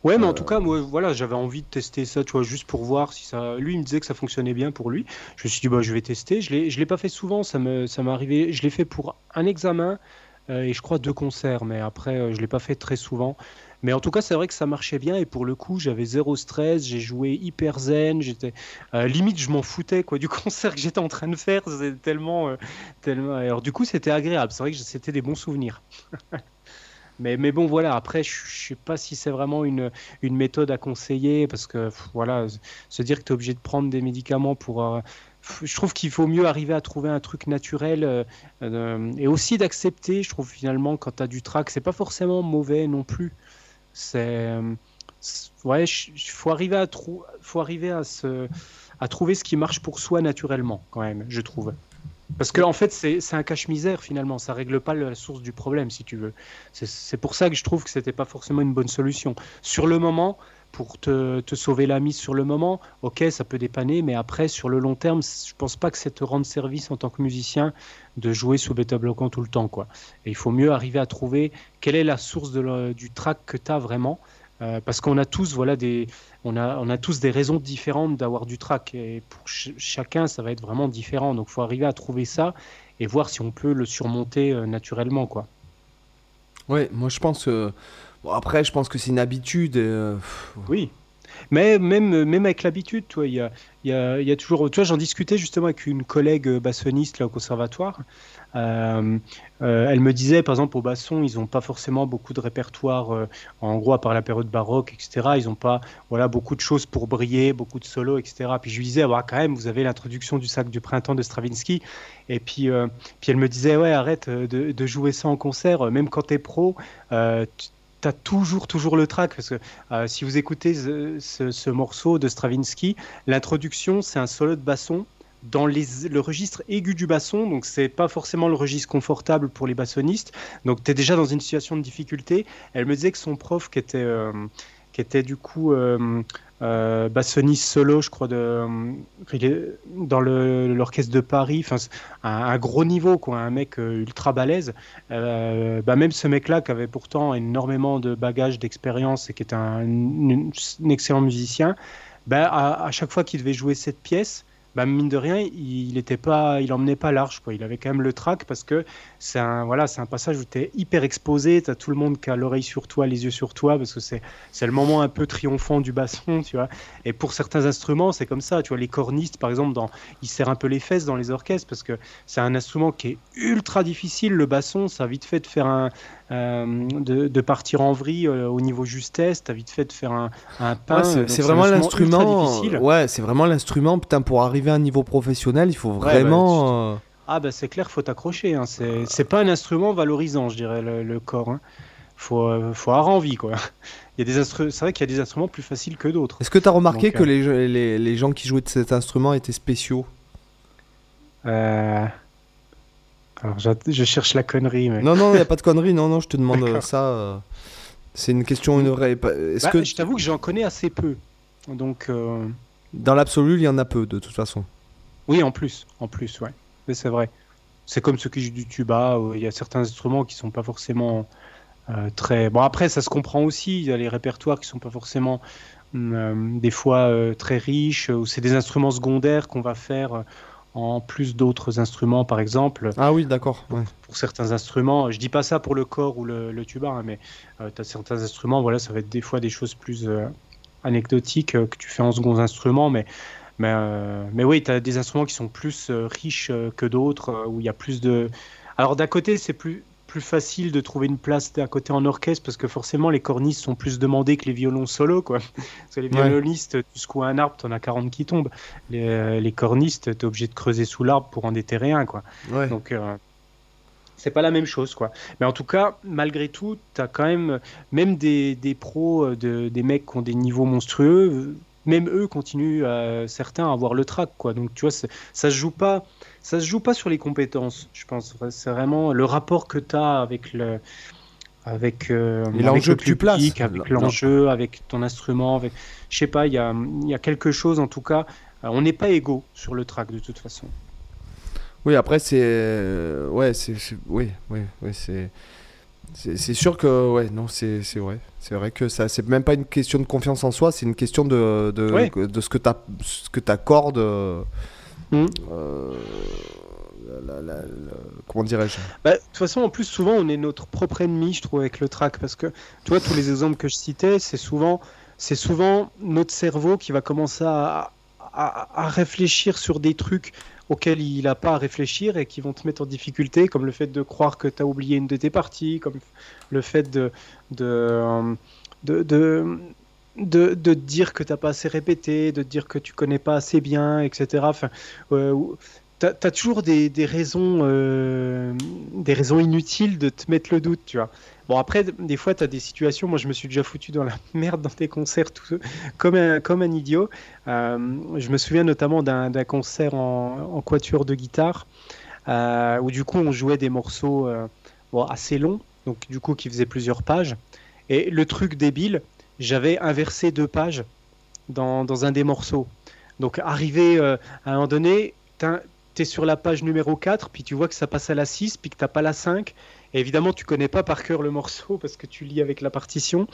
Ouais, mais en tout cas, moi, voilà, j'avais envie de tester ça, tu vois, juste pour voir si ça. Lui, il me disait que ça fonctionnait bien pour lui. Je me suis dit, bah, je vais tester. Je l'ai, je l'ai pas fait souvent, ça me, ça m'est arrivé. Je l'ai fait pour un examen et je crois deux concerts, mais après, euh, je ne l'ai pas fait très souvent. Mais en tout cas, c'est vrai que ça marchait bien et pour le coup, j'avais zéro stress, j'ai joué hyper zen, j'étais euh, limite, je m'en foutais quoi du concert que j'étais en train de faire, c'était tellement, tellement. Alors du coup, c'était agréable. C'est vrai que c'était des bons souvenirs. mais, mais bon, voilà. Après, je, ne sais pas si c'est vraiment une, une méthode à conseiller parce que voilà, se dire que tu es obligé de prendre des médicaments pour je trouve qu'il faut mieux arriver à trouver un truc naturel euh, euh, et aussi d'accepter, je trouve finalement, quand tu as du track, c'est pas forcément mauvais non plus. C'est. Euh, ouais, faut arriver, à, faut arriver à, se, à trouver ce qui marche pour soi naturellement, quand même, je trouve. Parce qu'en en fait, c'est un cache-misère finalement, ça règle pas la source du problème, si tu veux. C'est pour ça que je trouve que c'était pas forcément une bonne solution. Sur le moment, pour te, sauver la mise sur le moment, ok, ça peut dépanner, mais après, sur le long terme, je pense pas que ça te rende service en tant que musicien de jouer sous bêta bloquant tout le temps. Quoi. Et il faut mieux arriver à trouver quelle est la source de du track que tu as vraiment. Euh, parce qu'on a tous voilà des on a on a tous des raisons différentes d'avoir du track et pour chacun ça va être vraiment différent donc faut arriver à trouver ça et voir si on peut le surmonter euh, naturellement quoi. Ouais, moi je pense que après, je pense que c'est une habitude. Euh, oui. Mais même, même avec l'habitude, il y a, y, a, y a, toujours. Tu j'en discutais justement avec une collègue bassoniste là, au conservatoire. Euh, euh, elle me disait, par exemple, au basson, ils n'ont pas forcément beaucoup de répertoire, euh, en gros, à part la période baroque, etc. Ils n'ont pas voilà, beaucoup de choses pour briller, beaucoup de solos, etc. Puis je lui disais, quand même, vous avez l'introduction du sac du printemps de Stravinsky. Et puis, puis elle me disait, ouais, arrête de, de jouer ça en concert, même quand tu es pro. tu as toujours, toujours le track. Parce que si vous écoutez ce, ce morceau de Stravinsky, l'introduction, c'est un solo de basson dans le registre aigu du basson, donc c'est pas forcément le registre confortable pour les bassonistes. Donc tu es déjà dans une situation de difficulté. Elle me disait que son prof qui était, euh, qui était du coup euh, euh, bassoniste solo, je crois, de, dans l'orchestre de Paris, enfin un, gros niveau, quoi, un mec ultra balèze. bah même ce mec-là qui avait pourtant énormément de bagages, d'expérience et qui était un, excellent musicien, bah, à chaque fois qu'il devait jouer cette pièce, bah, mine de rien, il était pas, il emmenait pas large. Quoi. Il avait quand même le track parce que c'est un, voilà, c'est un passage où tu es hyper exposé, tu as tout le monde qui a l'oreille sur toi, les yeux sur toi, parce que c'est, c'est le moment un peu triomphant du basson, tu vois. Et pour certains instruments, c'est comme ça, tu vois, les cornistes, par exemple, dans, ils serrent un peu les fesses dans les orchestres parce que c'est un instrument qui est ultra difficile, le basson, ça a vite fait de faire un, euh, de, partir en vrille euh, au niveau justesse, t'as vite fait de faire un, un pain. c'est vraiment l'instrument. Ouais, c'est vraiment l'instrument. Putain, pour arriver à un niveau professionnel, il faut bah, vraiment. Euh, ah bah c'est clair, faut t'accrocher. Hein. C'est pas un instrument valorisant, je dirais, le, corps. Hein. Faut, faut avoir envie, quoi. Il y a des C'est vrai qu'il y a des instruments plus faciles que d'autres. Est-ce que tu as remarqué que les, les, les, gens qui jouaient de cet instrument étaient spéciaux? Euh... Alors, je, cherche la connerie. Mais... Non, non, il n'y a pas de connerie. Non, non, je te demande euh, ça. Euh, c'est une question. Une... Est-ce bah, que... Je t'avoue que j'en connais assez peu. Donc. Euh, Dans l'absolu, il y en a peu, de toute façon. Oui, en plus. En plus, ouais. Mais c'est vrai. C'est comme ceux qui jouent du tuba. Il y a certains instruments qui sont pas forcément très. Bon, après, ça se comprend aussi. Il y a les répertoires qui sont pas forcément. Des fois très riches, ou c'est des instruments secondaires qu'on va faire en plus d'autres instruments, par exemple. Ah oui, d'accord. Pour, certains instruments, je dis pas ça pour le corps ou le, tuba, hein, mais euh, tu as certains instruments, voilà, ça va être des fois des choses plus euh, anecdotiques euh, que tu fais en second instrument, mais, mais, mais oui, tu as des instruments qui sont plus riches que d'autres, où il y a plus de... Alors d'un côté, c'est plus plus facile de trouver une place à côté en orchestre parce que forcément les cornistes sont plus demandés que les violons solo quoi. Parce que les violonistes, tu secoues un arbre, t'en as 40 qui tombent. Les, euh, les cornistes, t'es obligé de creuser sous l'arbre pour en déterrer un quoi. Donc euh, c'est pas la même chose quoi. Mais en tout cas, malgré tout, t'as quand même même des, des pros, euh, de, des mecs qui ont des niveaux monstrueux, même eux continuent certains à avoir le track quoi. Donc tu vois, ça se joue pas ça se joue pas sur les compétences, je pense. C'est vraiment le rapport que tu as avec le avec, euh, l'enjeu que tu places, avec l'enjeu, avec ton instrument, avec je sais pas, il y a, y a, quelque chose en tout cas. Euh, on n'est pas égaux sur le track de toute façon. Oui, après c'est euh, ouais, c'est oui, oui, oui, c'est c'est sûr que ouais, non, c'est vrai. C'est vrai que ça c'est même pas une question de confiance en soi, c'est une question de de, de ce que tu accordes Hmm. Euh, comment dirais-je? Bah, De toute façon, en plus, souvent, on est notre propre ennemi, je trouve, avec le track. Parce que, tu vois, tous les exemples que je citais, c'est souvent, c'est souvent notre cerveau qui va commencer à, à, réfléchir sur des trucs auxquels il n'a pas à réfléchir et qui vont te mettre en difficulté, comme le fait de croire que tu as oublié une de tes parties, comme le fait de, de, de de, de dire que t'as pas assez répété, de dire que tu connais pas assez bien, etc. Enfin, euh, t'as as toujours des, des raisons, euh, des raisons inutiles de te mettre le doute, tu vois. Bon après, des fois, tu as des situations. Moi, je me suis déjà foutu dans la merde dans des concerts, comme un comme un idiot. Euh, je me souviens notamment d'un concert en, en, quatuor de guitare où du coup on jouait des morceaux bon, assez longs, donc du coup qui faisaient plusieurs pages. Et le truc débile, j'avais inversé deux pages dans, un des morceaux. Donc, arrivé euh, à un moment donné, tu es sur la page numéro 4, puis tu vois que ça passe à la 6, puis que tu pas la 5. Et évidemment, tu connais pas par cœur le morceau parce que tu lis avec la partition.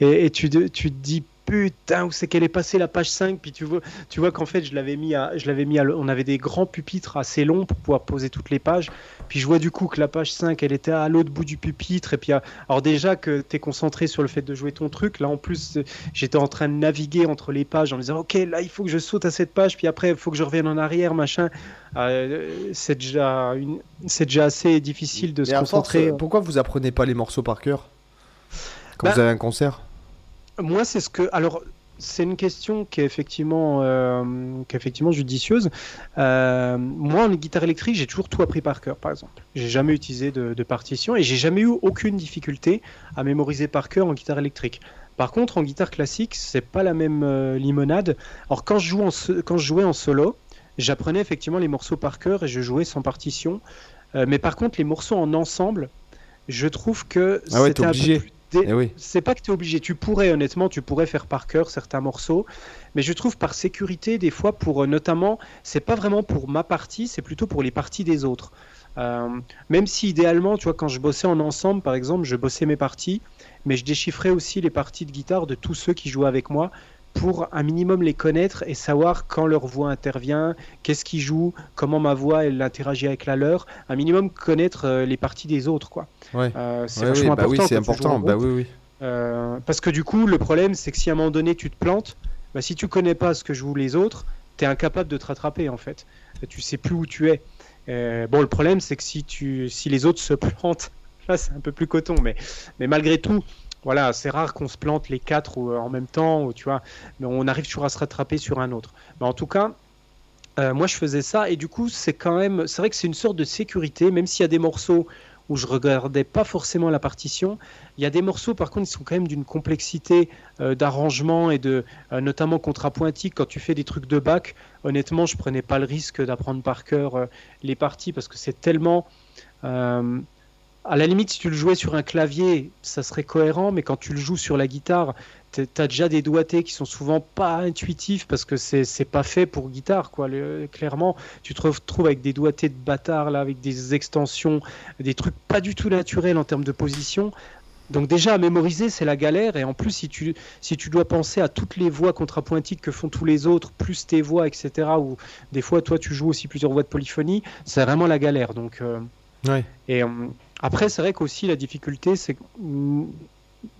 Et, et tu, tu te dis, putain, où c'est qu'elle est passée la page 5 Puis tu vois, tu vois qu'en fait, je l'avais mis à, je l'avais mis à, on avait des grands pupitres assez longs pour pouvoir poser toutes les pages. Puis je vois du coup que la page 5, elle était à l'autre bout du pupitre. Et puis, alors déjà que tu es concentré sur le fait de jouer ton truc, là en plus, j'étais en train de naviguer entre les pages en me disant, ok, là il faut que je saute à cette page, puis après il faut que je revienne en arrière, machin. Euh, c'est déjà, une... c'est déjà assez difficile de se concentrer. pourquoi vous apprenez pas les morceaux par cœur? Quand bah, vous avez un concert? Moi, c'est ce que. Alors, c'est une question qui est effectivement, euh, qui est effectivement judicieuse. Euh, moi, en guitare électrique, j'ai toujours tout appris par cœur, par exemple. J'ai jamais utilisé de, partition et j'ai jamais eu aucune difficulté à mémoriser par cœur en guitare électrique. Par contre, en guitare classique, c'est pas la même euh, limonade. Alors, quand je, joue en, quand je jouais en solo, j'apprenais effectivement les morceaux par cœur et je jouais sans partition. mais par contre, les morceaux en ensemble, je trouve que ah ouais, c'était peu eh c'est pas que tu es obligé. Tu pourrais, honnêtement, tu pourrais faire par cœur certains morceaux. Mais je trouve par sécurité, des fois, pour euh, notamment, c'est pas vraiment pour ma partie, c'est plutôt pour les parties des autres. Euh, même si idéalement, tu vois, quand je bossais en ensemble, par exemple, je bossais mes parties, mais je déchiffrais aussi les parties de guitare de tous ceux qui jouaient avec moi pour un minimum les connaître et savoir quand leur voix intervient, qu'est-ce qu'ils jouent, comment ma voix elle interagit avec la leur, un minimum connaître euh, les parties des autres quoi. Euh, c'est vachement bah important. Oui, c'est important. Bah oui, oui. Euh, parce que du coup, le problème c'est que si à un moment donné tu te plantes, bah, si tu connais pas ce que jouent les autres, tu es incapable de te rattraper en fait. Tu sais plus où tu es. bon, le problème c'est que si tu, si les autres se plantent, là c'est un peu plus coton, mais, mais malgré tout, voilà, c'est rare qu'on se plante les quatre euh, en même temps, tu vois, mais on arrive toujours à se rattraper sur un autre. Mais en tout cas, euh, moi je faisais ça et du coup c'est quand même, c'est vrai que c'est une sorte de sécurité, même s'il y a des morceaux où je regardais pas forcément la partition. Il y a des morceaux, par contre, qui sont quand même d'une complexité euh, d'arrangement et de, notamment contrapointique. Quand tu fais des trucs de bac, honnêtement, je prenais pas le risque d'apprendre par cœur les parties parce que c'est tellement à la limite, si tu le jouais sur un clavier, ça serait cohérent, mais quand tu le joues sur la guitare, tu as déjà des doigtés qui sont souvent pas intuitifs parce que c'est pas fait pour guitare, quoi. clairement, tu te retrouves avec des doigtés de bâtard, là, avec des extensions, des trucs pas du tout naturels en termes de position. Donc déjà à mémoriser c'est la galère et en plus si tu, si tu dois penser à toutes les voix contrapointiques que font tous les autres plus tes voix etc ou des fois toi tu joues aussi plusieurs voix de polyphonie c'est vraiment la galère donc euh, ouais. et euh, après, c'est vrai qu'aussi la difficulté, c'est mm,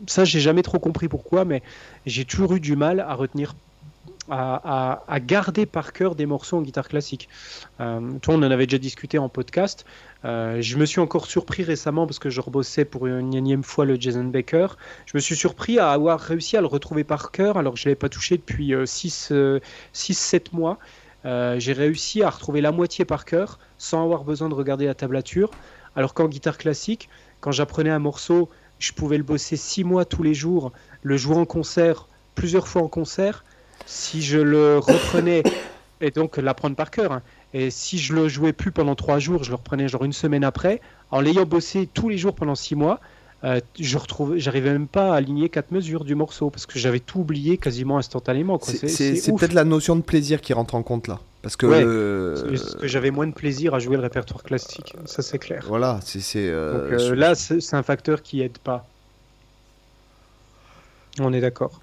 ça, j'ai jamais trop compris pourquoi, mais j'ai toujours eu du mal à retenir, à, garder par cœur des morceaux en guitare classique. Euh, toi, on en avait déjà discuté en podcast. Euh, je me suis encore surpris récemment parce que je rebossais pour une énième fois le Jason Baker. Je me suis surpris à avoir réussi à le retrouver par cœur alors que je ne l'avais pas touché depuis 6-7 euh, mois. j'ai réussi à retrouver la moitié par cœur sans avoir besoin de regarder la tablature. Alors qu'en guitare classique, quand j'apprenais un morceau, je pouvais le bosser six mois tous les jours, le jouer en concert, plusieurs fois en concert. Si je le reprenais, et donc l'apprendre par cœur, hein, et si je le jouais plus pendant trois jours, je le reprenais genre une semaine après, en l'ayant bossé tous les jours pendant six mois, euh, je retrouve, j'arrivais même pas à aligner quatre mesures du morceau parce que j'avais tout oublié quasiment instantanément. C'est peut-être la notion de plaisir qui rentre en compte là. Parce que, que j'avais moins de plaisir à jouer le répertoire classique, ça c'est clair. Voilà, c'est. Euh, euh, là, c'est un facteur qui aide pas. On est d'accord.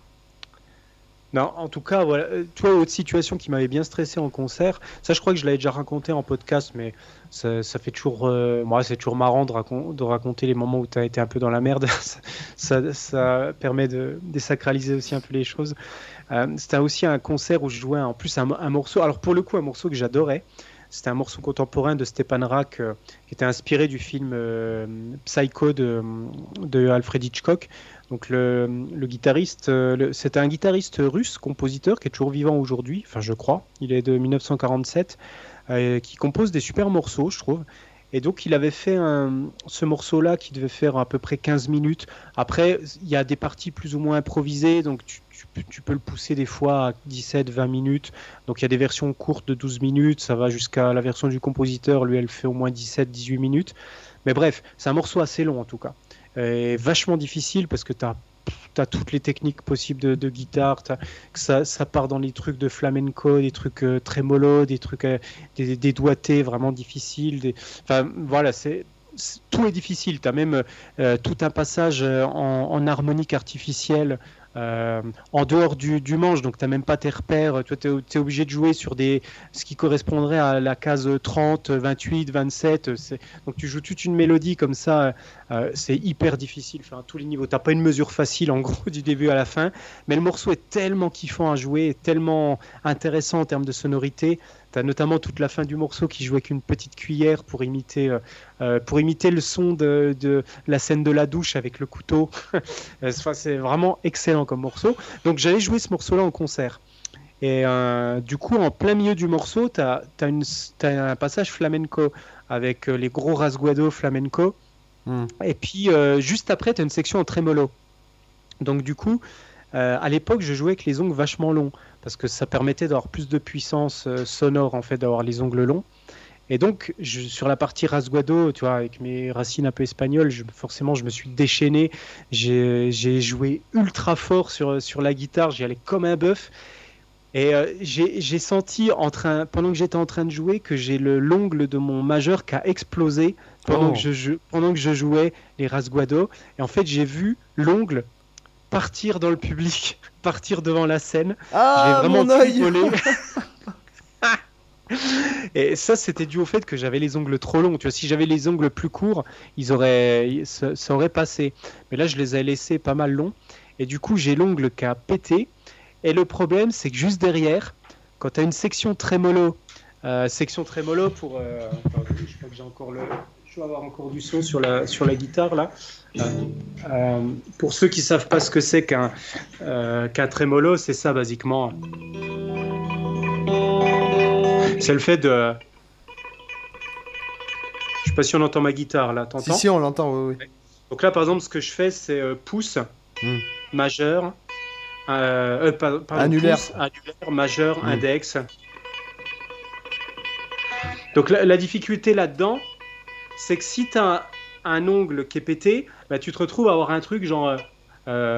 Non, en tout cas, voilà. Toi, autre situation qui m'avait bien stressé en concert, ça je crois que je l'avais déjà raconté en podcast, mais ça, fait toujours, euh, moi, c'est toujours marrant de, de, raconter les moments où tu as été un peu dans la merde. ça, ça, permet de désacraliser aussi un peu les choses. Euh, c'était aussi un concert où je jouais en plus un, morceau, alors pour le coup, un morceau que j'adorais. C'était un morceau contemporain de Stepan Rack euh, qui était inspiré du film Psycho de, Alfred Hitchcock. Donc le, guitariste, c'était un guitariste russe, compositeur, qui est toujours vivant aujourd'hui, enfin je crois. Il est de 1947. Euh, qui compose des super morceaux, je trouve. Et donc, il avait fait ce morceau-là qui devait faire à peu près 15 minutes. Après, il y a des parties plus ou moins improvisées, donc tu, peux le pousser des fois à 17-20 minutes. Donc, il y a des versions courtes de 12 minutes, ça va jusqu'à la version du compositeur, lui, elle fait au moins 17-18 minutes. Mais bref, c'est un morceau assez long en tout cas. Et vachement difficile parce que tu as as toutes les techniques possibles de, guitare, que ça, part dans les trucs de flamenco, des trucs euh, très mollo, des trucs, euh, des, doigtés vraiment difficiles. Enfin, voilà, c'est tout est difficile. Tu as même euh, tout un passage en, harmonique artificielle euh, en dehors du, du manche, donc tu n'as même pas tes repères. Tu es, obligé de jouer sur des, ce qui correspondrait à la case 30, 28, 27. Donc tu joues toute une mélodie comme ça. Euh, c'est hyper difficile, à tous les niveaux. Tu pas une mesure facile en gros du début à la fin, mais le morceau est tellement kiffant à jouer, tellement intéressant en termes de sonorité. Tu as notamment toute la fin du morceau qui joue avec une petite cuillère pour imiter, euh, euh, pour imiter le son de, de, la scène de la douche avec le couteau. c'est vraiment excellent comme morceau. Donc j'allais jouer ce morceau-là en concert. Et euh, du coup, en plein milieu du morceau, tu as, un passage flamenco avec les gros rasguados flamenco. Hmm. Et puis, juste après, tu as une section en trémolo. Donc, du coup, à l'époque, je jouais avec les ongles vachement longs parce que ça permettait d'avoir plus de puissance euh, sonore en fait, d'avoir les ongles longs. Et donc, je, sur la partie rasguado, tu vois, avec mes racines un peu espagnoles, je, forcément, je me suis déchaîné. J'ai joué ultra fort sur, sur la guitare, j'y allais comme un bœuf. Et euh, j'ai senti, en train, pendant que j'étais en train de jouer, que j'ai l'ongle de mon majeur qui a explosé pendant, oh. que je, pendant que je jouais les rasguado. Et en fait, j'ai vu l'ongle partir dans le public, partir devant la scène. Ah, J'ai vraiment mon Et ça, c'était dû au fait que j'avais les ongles trop longs. Tu vois, si j'avais les ongles plus courts, ils auraient, ça, aurait passé. Mais là, je les ai laissés pas mal longs. Et du coup, j'ai l'ongle qui a pété. Et le problème, c'est que juste derrière, quand tu as une section trémolo, euh, section trémolo pour. Euh, je crois que j'ai encore le. Je dois avoir encore du son sur la, sur la guitare là. Euh, pour ceux qui savent pas ce que c'est qu'un euh, trémolo, c'est ça basiquement. C'est le fait de. Je sais pas si on entend ma guitare là, t'entends? Si, si, on l'entend, oui, oui. Donc là, par exemple, ce que je fais, c'est euh, pouce, hmm. majeur, annulaire. annulaire, majeur, hmm. index. Donc la difficulté là-dedans, c'est que si tu as un ongle qui est pété, bah, tu te retrouves à avoir un truc genre. Euh, euh,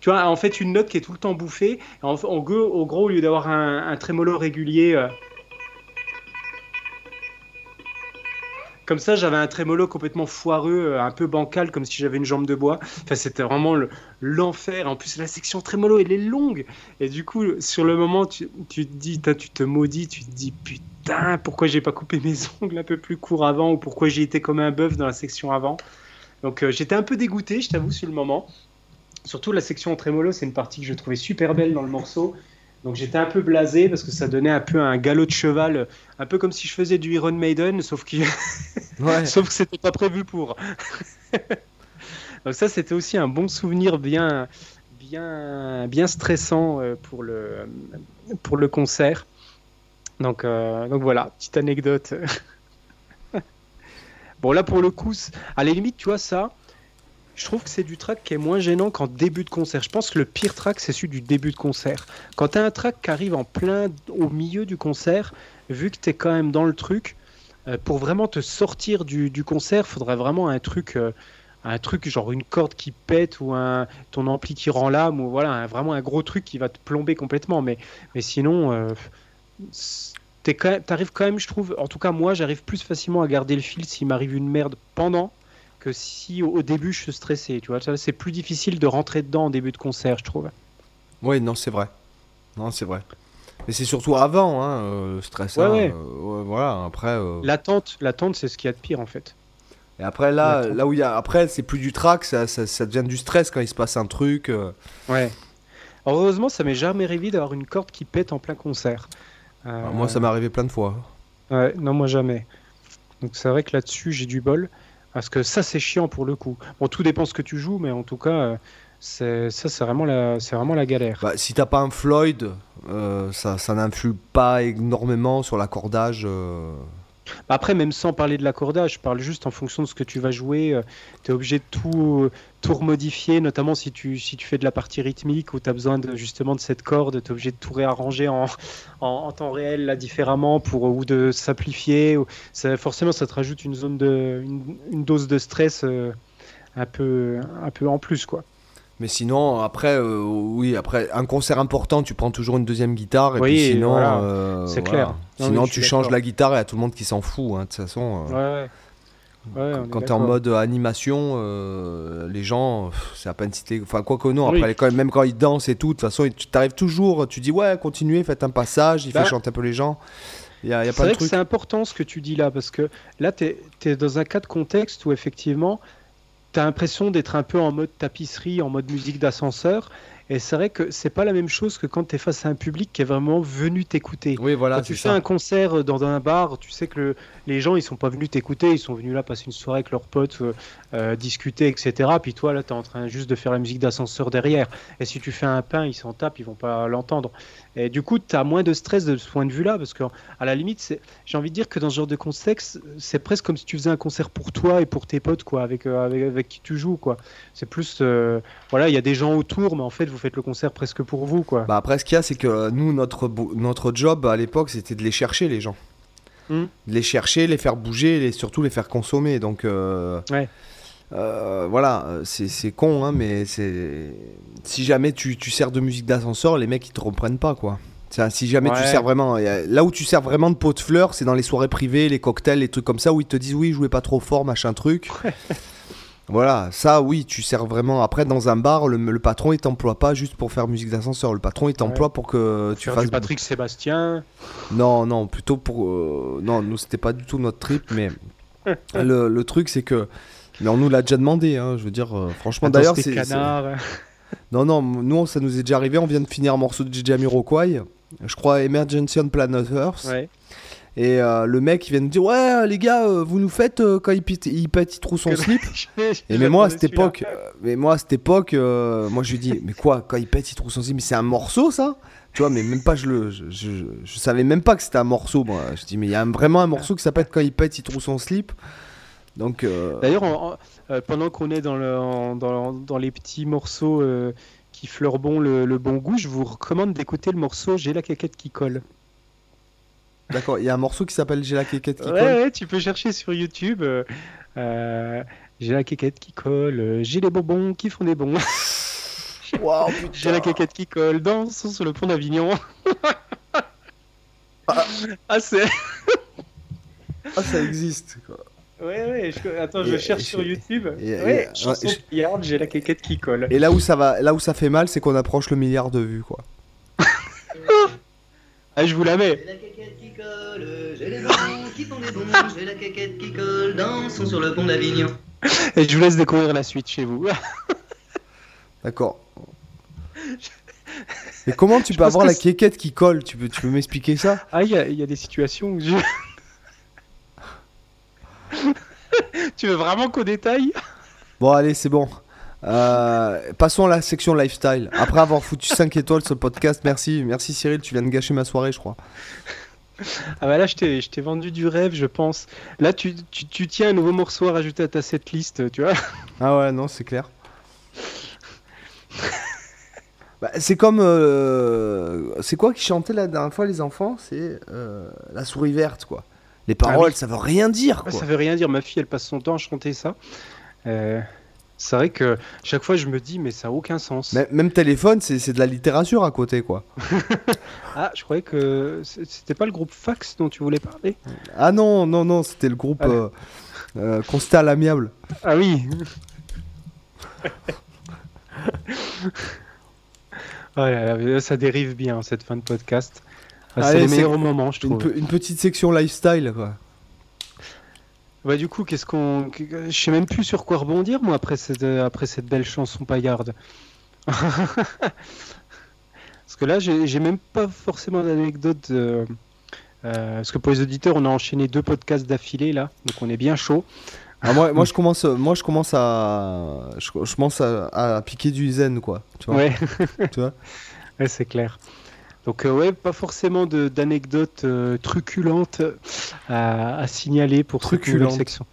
tu vois, en fait, une note qui est tout le temps bouffée. En, au gros, au lieu d'avoir un, un, trémolo régulier. Euh, comme ça, j'avais un trémolo complètement foireux, un peu bancal, comme si j'avais une jambe de bois. Enfin, c'était vraiment l'enfer. En plus, la section trémolo, elle est longue. Et du coup, sur le moment, tu, tu te dis, tu te maudis, tu te dis, putain pourquoi j'ai pas coupé mes ongles un peu plus courts avant ou pourquoi j'ai été comme un bœuf dans la section avant. Donc euh, j'étais un peu dégoûté, je t'avoue, sur le moment. Surtout la section en trémolo, c'est une partie que je trouvais super belle dans le morceau. Donc j'étais un peu blasé parce que ça donnait un peu un galop de cheval, un peu comme si je faisais du Iron Maiden, sauf, que sauf que c'était pas prévu pour. Donc ça, c'était aussi un bon souvenir bien, bien, bien stressant euh, pour le, pour le concert. Donc, euh, donc voilà, petite anecdote. bon, là pour le coup, à la limite, tu vois, ça, je trouve que c'est du track qui est moins gênant qu'en début de concert. Je pense que le pire track, c'est celui du début de concert. Quand tu un track qui arrive en plein au milieu du concert, vu que tu es quand même dans le truc, euh, pour vraiment te sortir du, du concert, faudrait vraiment un truc. Euh, un truc genre une corde qui pète ou un ton ampli qui rend l'âme ou voilà vraiment un gros truc qui va te plomber complètement mais mais sinon t'arrives quand même, je trouve, en tout cas moi, j'arrive plus facilement à garder le fil s'il m'arrive une merde pendant que si au, début je suis stressé. Tu vois, c'est plus difficile de rentrer dedans en début de concert, je trouve. Oui, non, c'est vrai. Non, c'est vrai. Mais c'est surtout avant, hein, euh, stress. Ouais, euh, voilà, après. Euh, l'attente, l'attente, c'est ce qu'il y a de pire en fait. Et après là, là où il y a, après c'est plus du track, ça, ça, ça, devient du stress quand il se passe un truc. Ouais. Heureusement, ça m'est jamais arrivé d'avoir une corde qui pète en plein concert. Euh, moi, ça m'est arrivé plein de fois. Ouais, non, moi jamais. Donc c'est vrai que là-dessus, j'ai du bol. Parce que ça, c'est chiant pour le coup. Bon, tout dépend ce que tu joues, mais en tout cas, euh, c'est ça, c'est vraiment la, c'est vraiment la galère. Bah, si t'as pas un Floyd, euh, ça, ça n'influe pas énormément sur l'accordage. Après, même sans parler de l'accordage, je parle juste en fonction de ce que tu vas jouer. Euh, tu es obligé de tout, tout remodifier, notamment si tu, si tu fais de la partie rythmique où tu as besoin justement de cette corde, tu es obligé de tout réarranger en, en, temps réel là, différemment pour, ou de simplifier. forcément, ça te rajoute une, zone de, une, dose de stress euh, un, peu, un peu en plus. quoi. Mais sinon, après, euh, oui, après un concert important, tu prends toujours une deuxième guitare. Et puis sinon, euh, c'est clair. sinon, tu changes la guitare et à tout le monde qui s'en fout, hein, de toute façon. Euh. Ouais, Ouais, Quand t'es en d'accord. mode animation, les gens, c'est à peine si t'es. Enfin, quoi que non, Oui. après, quand- même quand ils dansent et tout, de toute façon, tu t'arrives toujours, tu dis ouais, continuez, faites un passage, il Bah, fait chanter un peu les gens. Y a, y a C'est vrai que truc. c'est important ce que tu dis là, parce que là, tu es, dans un cas de contexte où effectivement, tu as l'impression d'être un peu en mode tapisserie, en mode musique d'ascenseur. Et c'est vrai que c'est pas la même chose que quand tu es face à un public qui est vraiment venu t'écouter. Oui, voilà, Quand tu fais ça. un concert dans un bar, tu sais que le- les gens ils sont pas venus t'écouter, ils sont venus là passer une soirée avec leurs potes, euh, euh, discuter, etc. Puis toi là, tu es en train juste de faire la musique d'ascenseur derrière. Et si tu fais un pain, ils s'en tapent, ils vont pas l'entendre. Et du coup, tu as moins de stress de ce point de vue-là, parce que à la limite, j'ai envie de dire que dans ce genre de contexte, c'est presque comme si tu faisais un concert pour toi et pour tes potes, quoi, avec, euh, avec, avec qui tu joues, quoi. C'est plus, euh, voilà, il y a des gens autour, mais en fait, vous faites le concert presque pour vous, quoi. Bah après, ce qu'il y a, c'est que nous, notre, notre job à l'époque, c'était de les chercher, les gens. Hmm. De les chercher, les faire bouger, et surtout les faire consommer. Donc, euh, Ouais. euh, voilà, c'est con, hein, mais c'est. Si jamais tu, tu sers de musique d'ascenseur, les mecs, ils te reprennent pas, quoi. Si jamais tu sers vraiment. Là où tu sers vraiment de pot de fleurs, c'est dans les soirées privées, les cocktails, les trucs comme ça, où ils te disent oui, jouez pas trop fort, machin truc. Voilà, ça oui, tu sers vraiment. Après, dans un bar, le, le patron il t'emploie pas juste pour faire musique d'ascenseur. Le patron il t'emploie pour que tu Faire fasses. du Patrick Sébastien. Non, non, plutôt pour. euh, Non, nous c'était pas du tout notre trip, mais le, le truc c'est que. Mais on nous l'a déjà demandé, hein, je veux dire, euh, franchement. D'ailleurs, c'est. Non, non, nous ça nous est déjà arrivé, on vient de finir un morceau de DJ Jamiroquai, je crois Emergency on Planet Earth. Ouais. Et euh, le mec il vient nous dire Ouais, les gars, euh, vous nous faites euh, quand il pète, il pète, il trouve son slip. Et mais moi à cette époque, euh, mais moi à cette époque, euh, moi je lui dis mais quoi quand il pète il trouve son slip, mais c'est un morceau ça? Tu vois mais même pas je le, je, je, je savais même pas que c'était un morceau moi. Je dis mais il y a un- vraiment un morceau qui s'appelle quand il pète il trouve son slip. Donc euh, D'ailleurs, en- en- euh, pendant qu'on est dans, le, en- dans, dans les petits morceaux euh, qui fleurent bon le, le bon goût, je vous recommande d'écouter le morceau J'ai la caquette qui colle. D'accord, il y a un morceau qui s'appelle J'ai la quéquette qui Ouais, colle. ouais, tu peux chercher sur YouTube. euh, euh, j'ai la caquette qui colle, euh, j'ai les bonbons qui font des bons. Waouh, putain. J'ai la caquette qui colle, dansons sur le pont d'Avignon. ah, c'est. Ah, ça existe quoi. Ouais, ouais, je- attends, Et- je cherche et- sur YouTube. et- ouais, et- chanson ouais, Pillarde, j'ai la caquette qui colle. Et là où ça va, là où ça fait mal, c'est qu'on approche le milliard de vues quoi. Ah, je vous la mets. J'ai la caquette qui colle, j'ai les bonbons qui font des bons, j'ai la caquette qui colle, dansons sur le pont d'Avignon. Et je vous laisse découvrir la suite chez vous. D'accord. Et comment tu peux avoir la quéquette qui colle? Tu peux, tu peux m'expliquer ça? Ah, il y, a- il y a des situations où je. tu veux vraiment qu'au détail? Bon, allez, c'est bon. Euh, passons à la section lifestyle. Après avoir foutu 5 étoiles sur le podcast, merci, merci Cyril, tu viens de gâcher ma soirée, je crois. Ah bah là, je t'ai je t'ai vendu du rêve, je pense. Là, tu, tu, tu tiens un nouveau morceau à rajouter à ta setlist, tu vois. Ah ouais, non, c'est clair. Bah, c'est comme. euh, c'est quoi qui chantait la dernière fois, les enfants? C'est euh, la souris verte, quoi. Les paroles, Ah oui. ça veut rien dire, Ouais, quoi. ça veut rien dire. Ma fille, elle passe son temps à chanter ça. Euh, c'est vrai que chaque fois, je me dis, mais ça a aucun sens. Mais- Même téléphone, c'est de la littérature à côté, quoi. Ah, je croyais que c'était pas le groupe Fax dont tu voulais parler. Ah non, non, non, c'était le groupe Ah. euh, euh, Constat à l'amiable. Ah oui. Oh là là, ça dérive bien cette fin de podcast. Ah, c'est les meilleurs moments, je Une, trouve. pe- une petite section lifestyle, quoi. Bah du coup, qu'est-ce qu'on, je sais même plus sur quoi rebondir moi après cette, euh, après cette belle chanson paillarde. Parce que là, j'ai j'ai même pas forcément d'anecdote. euh, euh, parce que pour les auditeurs, on a enchaîné deux podcasts d'affilée là, donc on est bien chaud. Ah, moi, moi, je commence, moi, je commence à, je, je commence à, à piquer du zen, quoi. Tu vois, Ouais, tu vois ouais c'est clair. Donc euh, ouais, pas forcément d'anecdotes euh, truculentes à, à signaler pour Truculentes. section.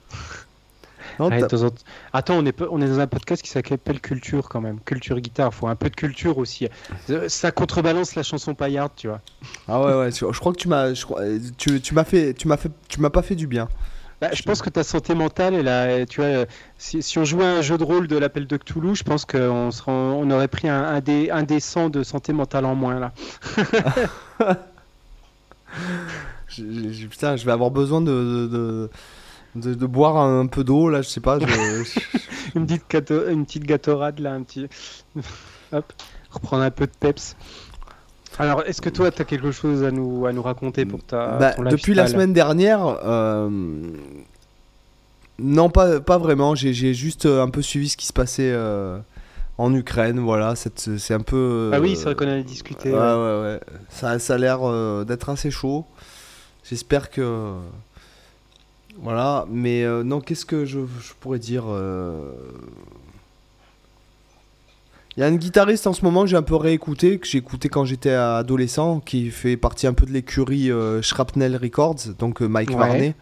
Non, Ouais, en. Attends, on est, pas- on est dans un podcast qui s'appelle Culture quand même. Culture guitare, faut un peu de culture aussi. Euh, Ça contrebalance la chanson paillarde, tu vois. Ah ouais, ouais. Je, crois que tu m'as, je crois- tu, tu m'as fait, tu m'as fait, tu m'as pas fait du bien. Bah, je pense que ta santé mentale, a, tu vois, si, si on jouait à un jeu de rôle de l'appel de Cthulhu, je pense qu'on on aurait pris un, un, dé, un dé 100 de santé mentale en moins là. Je- putain, je vais avoir besoin de, de, de, de, de boire un, peu d'eau là, je sais pas. je- une, petite gâteau, une petite gâtorade là, un petit. Hop, reprendre un peu de peps. Alors, est-ce que toi, tu as quelque chose à nous, à nous raconter pour ta. Bah, ton depuis la semaine dernière, euh, non, pas, pas vraiment. J'ai juste euh, un peu suivi ce qui se passait euh, en Ukraine. Voilà, c'est un peu. Ah oui, c'est vrai qu'on a discuté. Ouais, ouais. ouais, ouais. Ça, ça a l'air d'être assez chaud. J'espère que. Voilà, mais non, qu'est-ce que je, je pourrais dire Il y a un guitariste en ce moment que j'ai un peu réécouté, que j'ai écouté quand j'étais adolescent, qui fait partie un peu de l'écurie euh, Shrapnel Records, donc euh, Mike Ouais. Varney,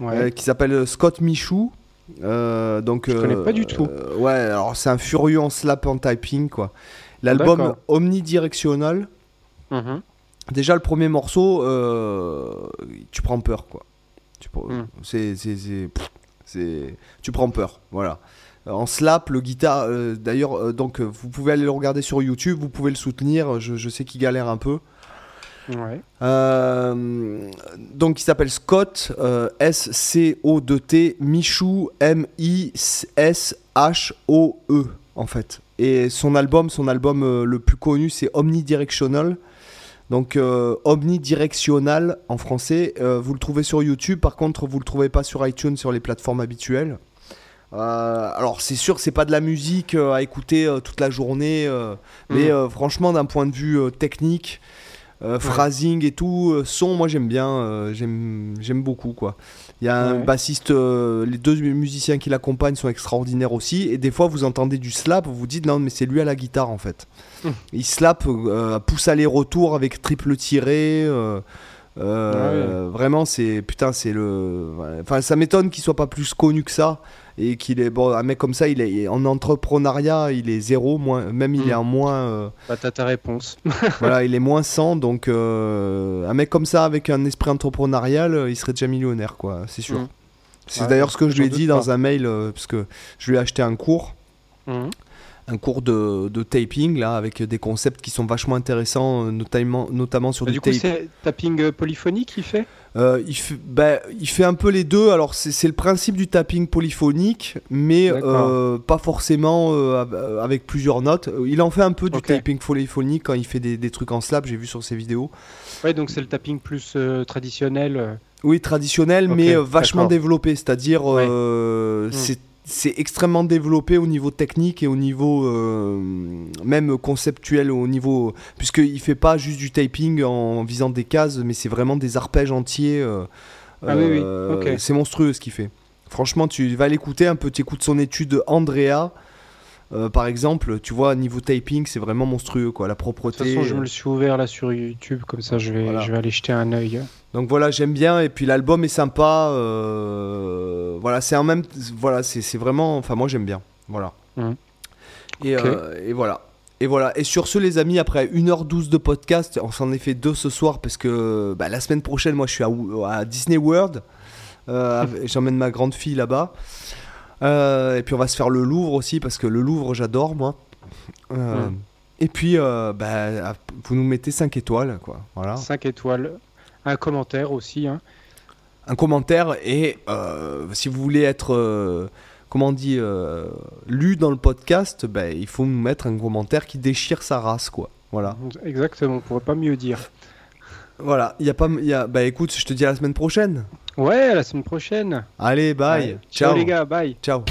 Ouais. euh, qui s'appelle Scott Michou. Donc, Je connais pas du tout. ouais, alors c'est un furieux en slap en typing, quoi. L'album D'accord. Omnidirectional. Mhm. Déjà, le premier morceau, tu prends peur, quoi. Tu, c'est- tu prends peur, voilà. En slap, le guitare, euh, d'ailleurs, euh, donc euh, vous pouvez aller le regarder sur YouTube, vous pouvez le soutenir. Je, je sais qu'il galère un peu. Ouais. Euh, donc, il s'appelle Scott, euh, S-C-O-2-T, Michou, M-I-S-H-O-E, en fait. Et son album, son album le plus connu, c'est Omnidirectional. Donc, euh, Omnidirectional en français. Euh, vous le trouvez sur YouTube, par contre, vous le trouvez pas sur iTunes, sur les plateformes habituelles. Euh, alors, c'est sûr, c'est pas de la musique euh, à écouter euh, toute la journée, mais Mm. euh, franchement, d'un point de vue technique, euh, phrasing et tout, euh, son, moi j'aime bien, euh, j'aime beaucoup quoi. Il y a un Ouais. bassiste, les deux musiciens qui l'accompagnent sont extraordinaires aussi, et des fois vous entendez du slap, vous vous dites non mais c'est lui à la guitare en fait. Mm. Il slap, pousse aller-retour avec triple tiré. euh, Vraiment, c'est putain, c'est le. Enfin, ça m'étonne qu'il soit pas plus connu que ça et qu'il est bon. Un mec comme ça, il est en entrepreneuriat, il est zéro, moins, même il est en moins. euh, Bah, t'as ta réponse. voilà, il est moins 100, donc euh, un mec comme ça avec un esprit entrepreneurial, euh, il serait déjà millionnaire, quoi, c'est sûr. Mm. C'est Ouais, d'ailleurs ce que je lui ai dit dans un mail, euh, parce que je lui ai acheté un cours, Mhm. Un cours de, de taping, là, avec des concepts qui sont vachement intéressants, euh, notamment, notamment sur Bah, du, du coup, c'est tapping euh, polyphonique qu'il fait? Euh, il, fait, bah, il fait un peu les deux. Alors, c'est c'est le principe du tapping polyphonique, mais euh, pas forcément euh, av- euh, avec plusieurs notes. Euh, Il en fait un peu du tapping polyphonique quand il fait des, des trucs en slap, j'ai vu sur ses vidéos. Ouais, donc c'est le tapping plus euh, traditionnel. euh. Oui, traditionnel, mais euh, vachement développé. C'est-à-dire, Ouais. euh, Mm. c'est c'est extrêmement développé au niveau technique et au niveau euh, même conceptuel, au niveau puisqu'il fait pas juste du typing en visant des cases, mais c'est vraiment des arpèges entiers. euh, Ah oui, oui, euh. C'est monstrueux ce qu'il fait. Franchement, tu vas l'écouter un peu, tu écoutes son étude Andrea. Euh, par exemple, tu vois, niveau typing, c'est vraiment monstrueux, quoi. La De toute propreté. façon, je me le suis ouvert là sur YouTube, comme ça je vais, Voilà. je vais aller jeter un œil. Donc voilà, j'aime bien et puis l'album est sympa. euh, voilà, c'est en même, voilà, c'est vraiment, enfin moi j'aime bien. Voilà. Mhm. Et, euh, voilà. Et voilà. Et sur ce, les amis, après 1h12 de podcast, on s'en est fait deux ce soir parce que bah, la semaine prochaine, moi je suis à, à Disney World. Euh, J'emmène ma grande fille là-bas. Euh, et puis on va se faire le Louvre aussi parce que le Louvre, j'adore moi. Euh. Et puis, euh, bah, vous nous mettez 5 étoiles, quoi. Voilà. 5 étoiles. Un commentaire aussi. Hein. un commentaire et euh, si vous voulez être comment on dit euh, lu dans le podcast ben, il faut nous mettre un commentaire qui déchire sa race quoi voilà Exactement, on pourrait pas mieux dire. Voilà, il y a pas. Y a, bah écoute, je te dis à la semaine prochaine. Ouais, à la semaine prochaine. Allez, bye. Ciao les gars, bye. Ciao.